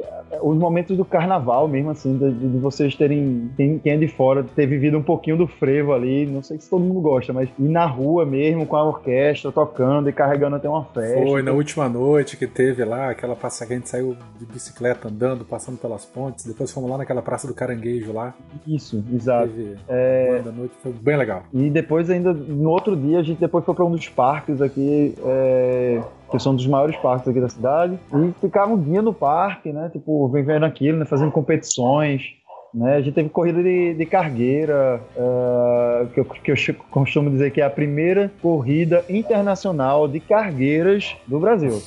Os momentos do carnaval mesmo, assim, de, de vocês terem. Quem, quem, é de fora, ter vivido um pouquinho do frevo ali, não sei se todo mundo gosta, mas ir na rua mesmo, com a orquestra tocando e carregando até uma festa. Foi na última noite que teve lá, aquela passagem que a gente saiu de bicicleta andando, passando pelas pontes, depois fomos lá naquela Praça do Caranguejo lá. Isso, exato. Teve é... da noite, foi bem legal. E depois, ainda no outro dia, a gente depois foi para um dos parques aqui. É que são dos maiores parques aqui da cidade, e ficava um dia no parque, né? Tipo, vendo aquilo, né? Fazendo competições. Né? A gente teve corrida de, de cargueira, uh, que, eu, que eu costumo dizer que é a primeira corrida internacional de cargueiras do Brasil,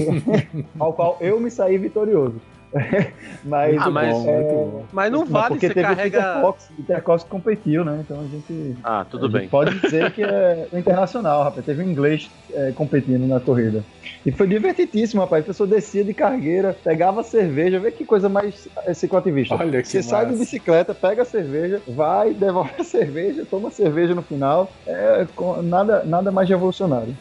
ao qual eu me saí vitorioso. mas, ah, mas, bom, é, mas não vale porque você teve carrega... o Intercox, o Intercox competiu, né? Então a gente. Ah, tudo bem. Pode dizer que é internacional, rapaz. Teve um inglês é, competindo na corrida. E foi divertidíssimo, rapaz. A pessoa descia de cargueira, pegava cerveja, vê que coisa mais cicloativista. Olha que Você massa. sai de bicicleta, pega a cerveja, vai, devolve a cerveja, toma a cerveja no final. É, nada, nada mais revolucionário.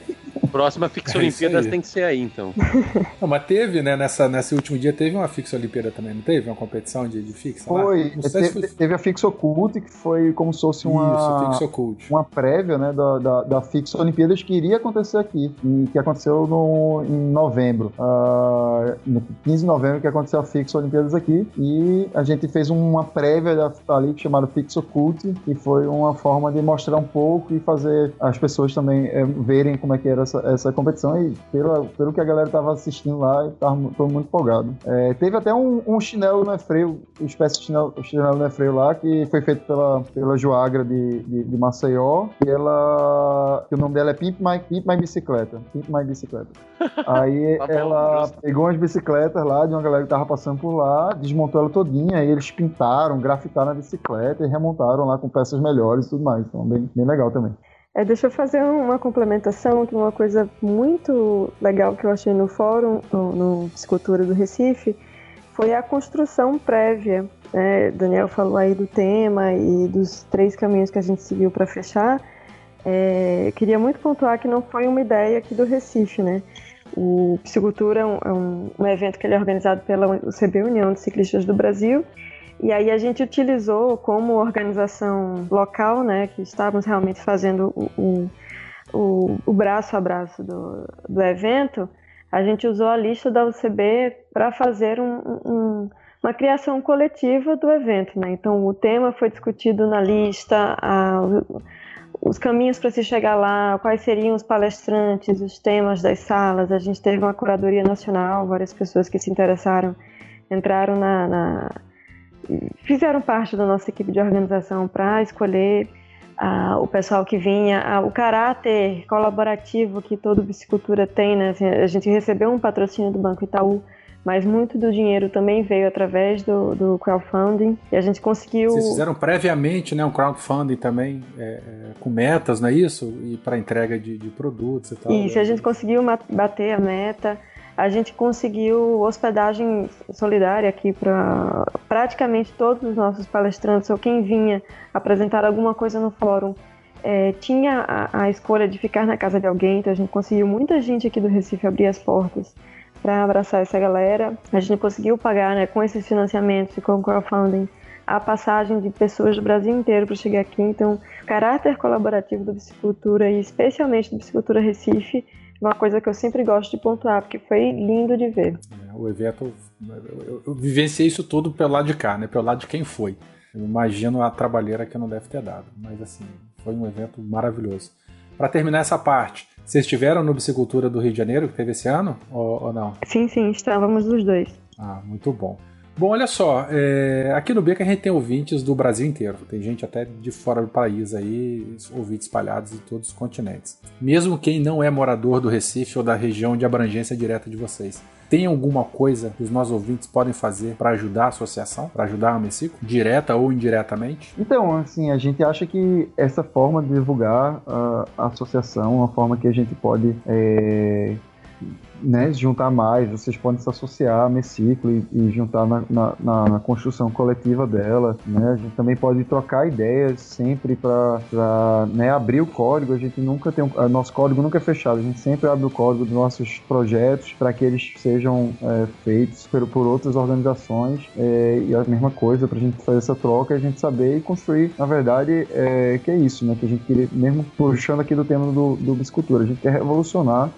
Próxima Fix é Olimpíadas tem que ser aí, então. Não, mas teve, né? Nessa, nesse último dia teve uma Fix Olimpíada também, não teve? Uma competição de, de Fix? Foi. Teve, foi. teve, a Fix Occult, que foi como se fosse uma. Isso. Uma prévia, né? Da, da, da, Fix Olimpíadas que iria acontecer aqui. E que aconteceu no, em novembro. Uh, no 15 de novembro que aconteceu a Fix Olimpíadas aqui. E a gente fez uma prévia da, ali chamada Fix Occult, que foi uma forma de mostrar um pouco e fazer as pessoas também é, verem como é que era essa, essa competição e pelo, pelo que a galera tava assistindo lá, tava todo muito empolgado. É, teve até um, um chinelo no freio, espécie de chinelo, chinelo no freio lá, que foi feito pela, pela Joagra de, de, de Maceió, e ela, que o nome dela é Pimp My, Pimp My Bicicleta, Pimp My Bicicleta. Aí tá ela bom, pegou umas bicicletas lá de uma galera que tava passando por lá, desmontou ela todinha, e eles pintaram, grafitaram a bicicleta e remontaram lá com peças melhores e tudo mais. Então, bem, bem legal também. É, deixa eu fazer uma complementação, que uma coisa muito legal que eu achei no fórum, no, no Psicultura do Recife, foi a construção prévia. Né? Daniel falou aí do tema e dos três caminhos que a gente seguiu para fechar. É, queria muito pontuar que não foi uma ideia aqui do Recife, né? O Psicultura é um, é um, evento que ele é organizado pela UCB União de Ciclistas do Brasil E aí a gente utilizou como organização local, né, que estávamos realmente fazendo o, o, o, braço a braço do, do evento, a gente usou a lista da UCB para fazer um, um, uma criação coletiva do evento. Né? Então o tema foi discutido na lista, a, os caminhos para se chegar lá, quais seriam os palestrantes, os temas das salas. A gente teve uma curadoria nacional, várias pessoas que se interessaram entraram na, na fizeram parte da nossa equipe de organização para escolher ah, o pessoal que vinha, ah, o caráter colaborativo que todo Bicicultura tem, né? Assim, a gente recebeu um patrocínio do Banco Itaú, mas muito do dinheiro também veio através do, do crowdfunding e a gente conseguiu. Vocês fizeram previamente, né, um crowdfunding também é, é, com metas, não é isso? E para entrega de, de, produtos e tal. Isso, a gente conseguiu bater a meta a gente conseguiu hospedagem solidária aqui para praticamente todos os nossos palestrantes ou quem vinha apresentar alguma coisa no fórum. É, tinha a, a, escolha de ficar na casa de alguém, então a gente conseguiu muita gente aqui do Recife abrir as portas para abraçar essa galera. A gente conseguiu pagar né, com esses financiamentos e com o crowdfunding a passagem de pessoas do Brasil inteiro para chegar aqui. Então, o caráter colaborativo da Bicicultura e especialmente da Bicicultura Recife uma coisa que eu sempre gosto de pontuar, porque foi lindo de ver. É, o evento, eu, eu, vivenciei isso tudo pelo lado de cá, né? Pelo lado de quem foi. Eu imagino a trabalheira que não deve ter dado, mas assim, foi um evento maravilhoso. Para terminar essa parte, vocês estiveram no Bicicultura do Rio de Janeiro, que teve esse ano, ou, ou não? Sim, sim, estávamos os dois. Ah, muito bom. Bom, olha só, é, aqui no Beca a gente tem ouvintes do Brasil inteiro. Tem gente até de fora do país aí, ouvintes espalhados em todos os continentes. Mesmo quem não é morador do Recife ou da região de abrangência direta de vocês. Tem alguma coisa que os nossos ouvintes podem fazer para ajudar a associação, para ajudar a Messico, direta ou indiretamente? Então, assim, a gente acha que essa forma de divulgar a associação, uma forma que a gente pode é, né, juntar mais, vocês podem se associar a Meciclo e, e juntar na, na, na, construção coletiva dela. Né? A gente também pode trocar ideias sempre para né, abrir o código. A gente nunca tem. Um, nosso código nunca é fechado, a gente sempre abre o código dos nossos projetos para que eles sejam é, feitos por, por outras organizações. É, e a mesma coisa, para a gente fazer essa troca, a gente saber e construir, na verdade, é, que é isso, né? Que a gente queria, mesmo puxando aqui do tema do, do biscultura, a gente quer revolucionar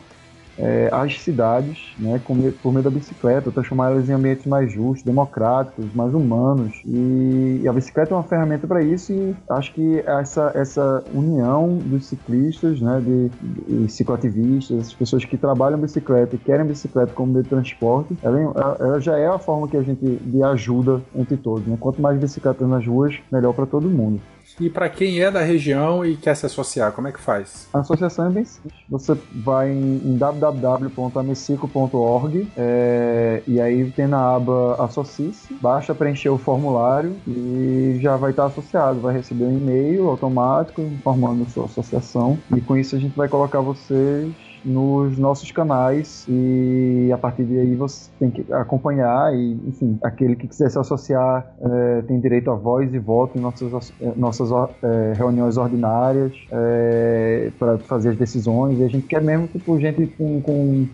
é, as cidades, né, por meio da bicicleta, transformar elas em ambientes mais justos, democráticos, mais humanos. E, e a bicicleta é uma ferramenta para isso e acho que essa, essa união dos ciclistas, né, de, de, cicloativistas, as pessoas que trabalham bicicleta e querem bicicleta como meio de transporte, ela, ela já é a forma que a gente de ajuda entre todos. Né? Quanto mais bicicletas nas ruas, melhor para todo mundo. E para quem é da região e quer se associar, como é que faz? A associação é bem simples. Você vai em www.amecico.org é, e aí tem na aba Associe-se, basta preencher o formulário e já vai estar associado. Vai receber um e-mail automático informando sua associação e com isso a gente vai colocar vocês nos nossos canais e a partir daí você tem que acompanhar e, enfim, aquele que quiser se associar é, tem direito a voz e voto em nossas, eh, nossas é, reuniões ordinárias é, para fazer as decisões. E a gente quer mesmo, tipo, gente com, com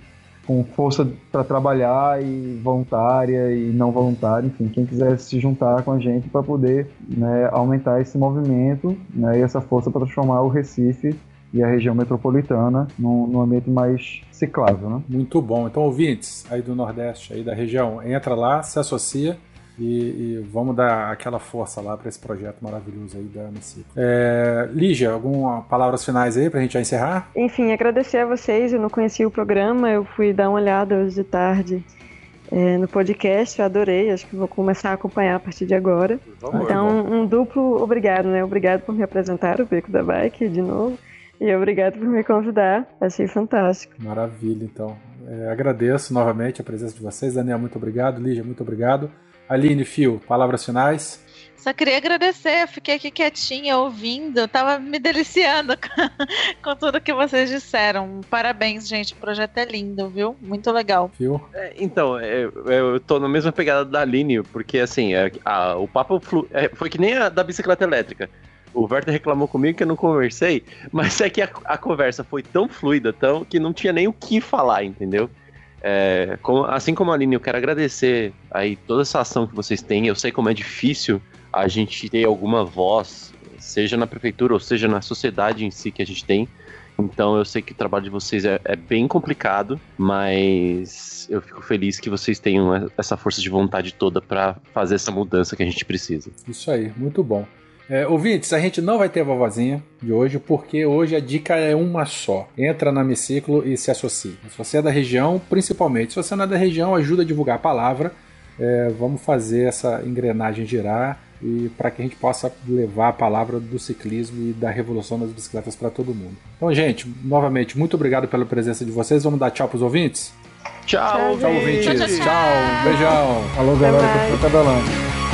com força para trabalhar e voluntária e não voluntária, enfim, quem quiser se juntar com a gente para poder né, aumentar esse movimento né, e essa força para transformar o Recife e a região metropolitana num, num, ambiente mais ciclável. Né? Muito bom. Então, ouvintes aí do Nordeste, aí da região, entra lá, se associa e, e vamos dar aquela força lá para esse projeto maravilhoso aí da MC. É, Lígia, algumas palavras finais aí para a gente já encerrar? Enfim, agradecer a vocês. Eu não conhecia o programa, eu fui dar uma olhada hoje de tarde. É, no podcast, eu adorei, acho que vou começar a acompanhar a partir de agora. Então, um duplo obrigado, né? Obrigado por me apresentar o Beco da Bike de novo. E obrigado por me convidar. Achei fantástico. Maravilha, então. É, agradeço novamente a presença de vocês. Daniel, muito obrigado. Lígia, muito obrigado. Aline, Fio, palavras finais. Só queria agradecer, eu fiquei aqui quietinha ouvindo, tava me deliciando com, tudo que vocês disseram. Parabéns, gente, o projeto é lindo, viu? Muito legal. Viu? É, então, é, eu tô na mesma pegada da Aline, porque assim, é, a, o papo flu, é, foi que nem a da bicicleta elétrica. O Werther reclamou comigo que eu não conversei, mas é que a, a conversa foi tão fluida, tão, que não tinha nem o que falar, entendeu? É, como, assim como a Aline, eu quero agradecer aí toda essa ação que vocês têm. Eu sei como é difícil a gente ter alguma voz, seja na prefeitura ou seja na sociedade em si que a gente tem. Então eu sei que o trabalho de vocês é, é bem complicado, mas eu fico feliz que vocês tenham essa força de vontade toda para fazer essa mudança que a gente precisa. Isso aí, muito bom. É, ouvintes, a gente não vai ter a vovozinha de hoje, porque hoje a dica é uma só. Entra na Miciclo e se associe. Se você é da região, principalmente. Se você não é da região, ajuda a divulgar a palavra. É, vamos fazer essa engrenagem girar e para que a gente possa levar a palavra do ciclismo e da revolução das bicicletas para todo mundo. Então, gente, novamente, muito obrigado pela presença de vocês. Vamos dar tchau para os ouvintes? Tchau, tchau, ouvintes. Tchau, tchau, tchau. Beijão. Alô, galera, que eu pedalando.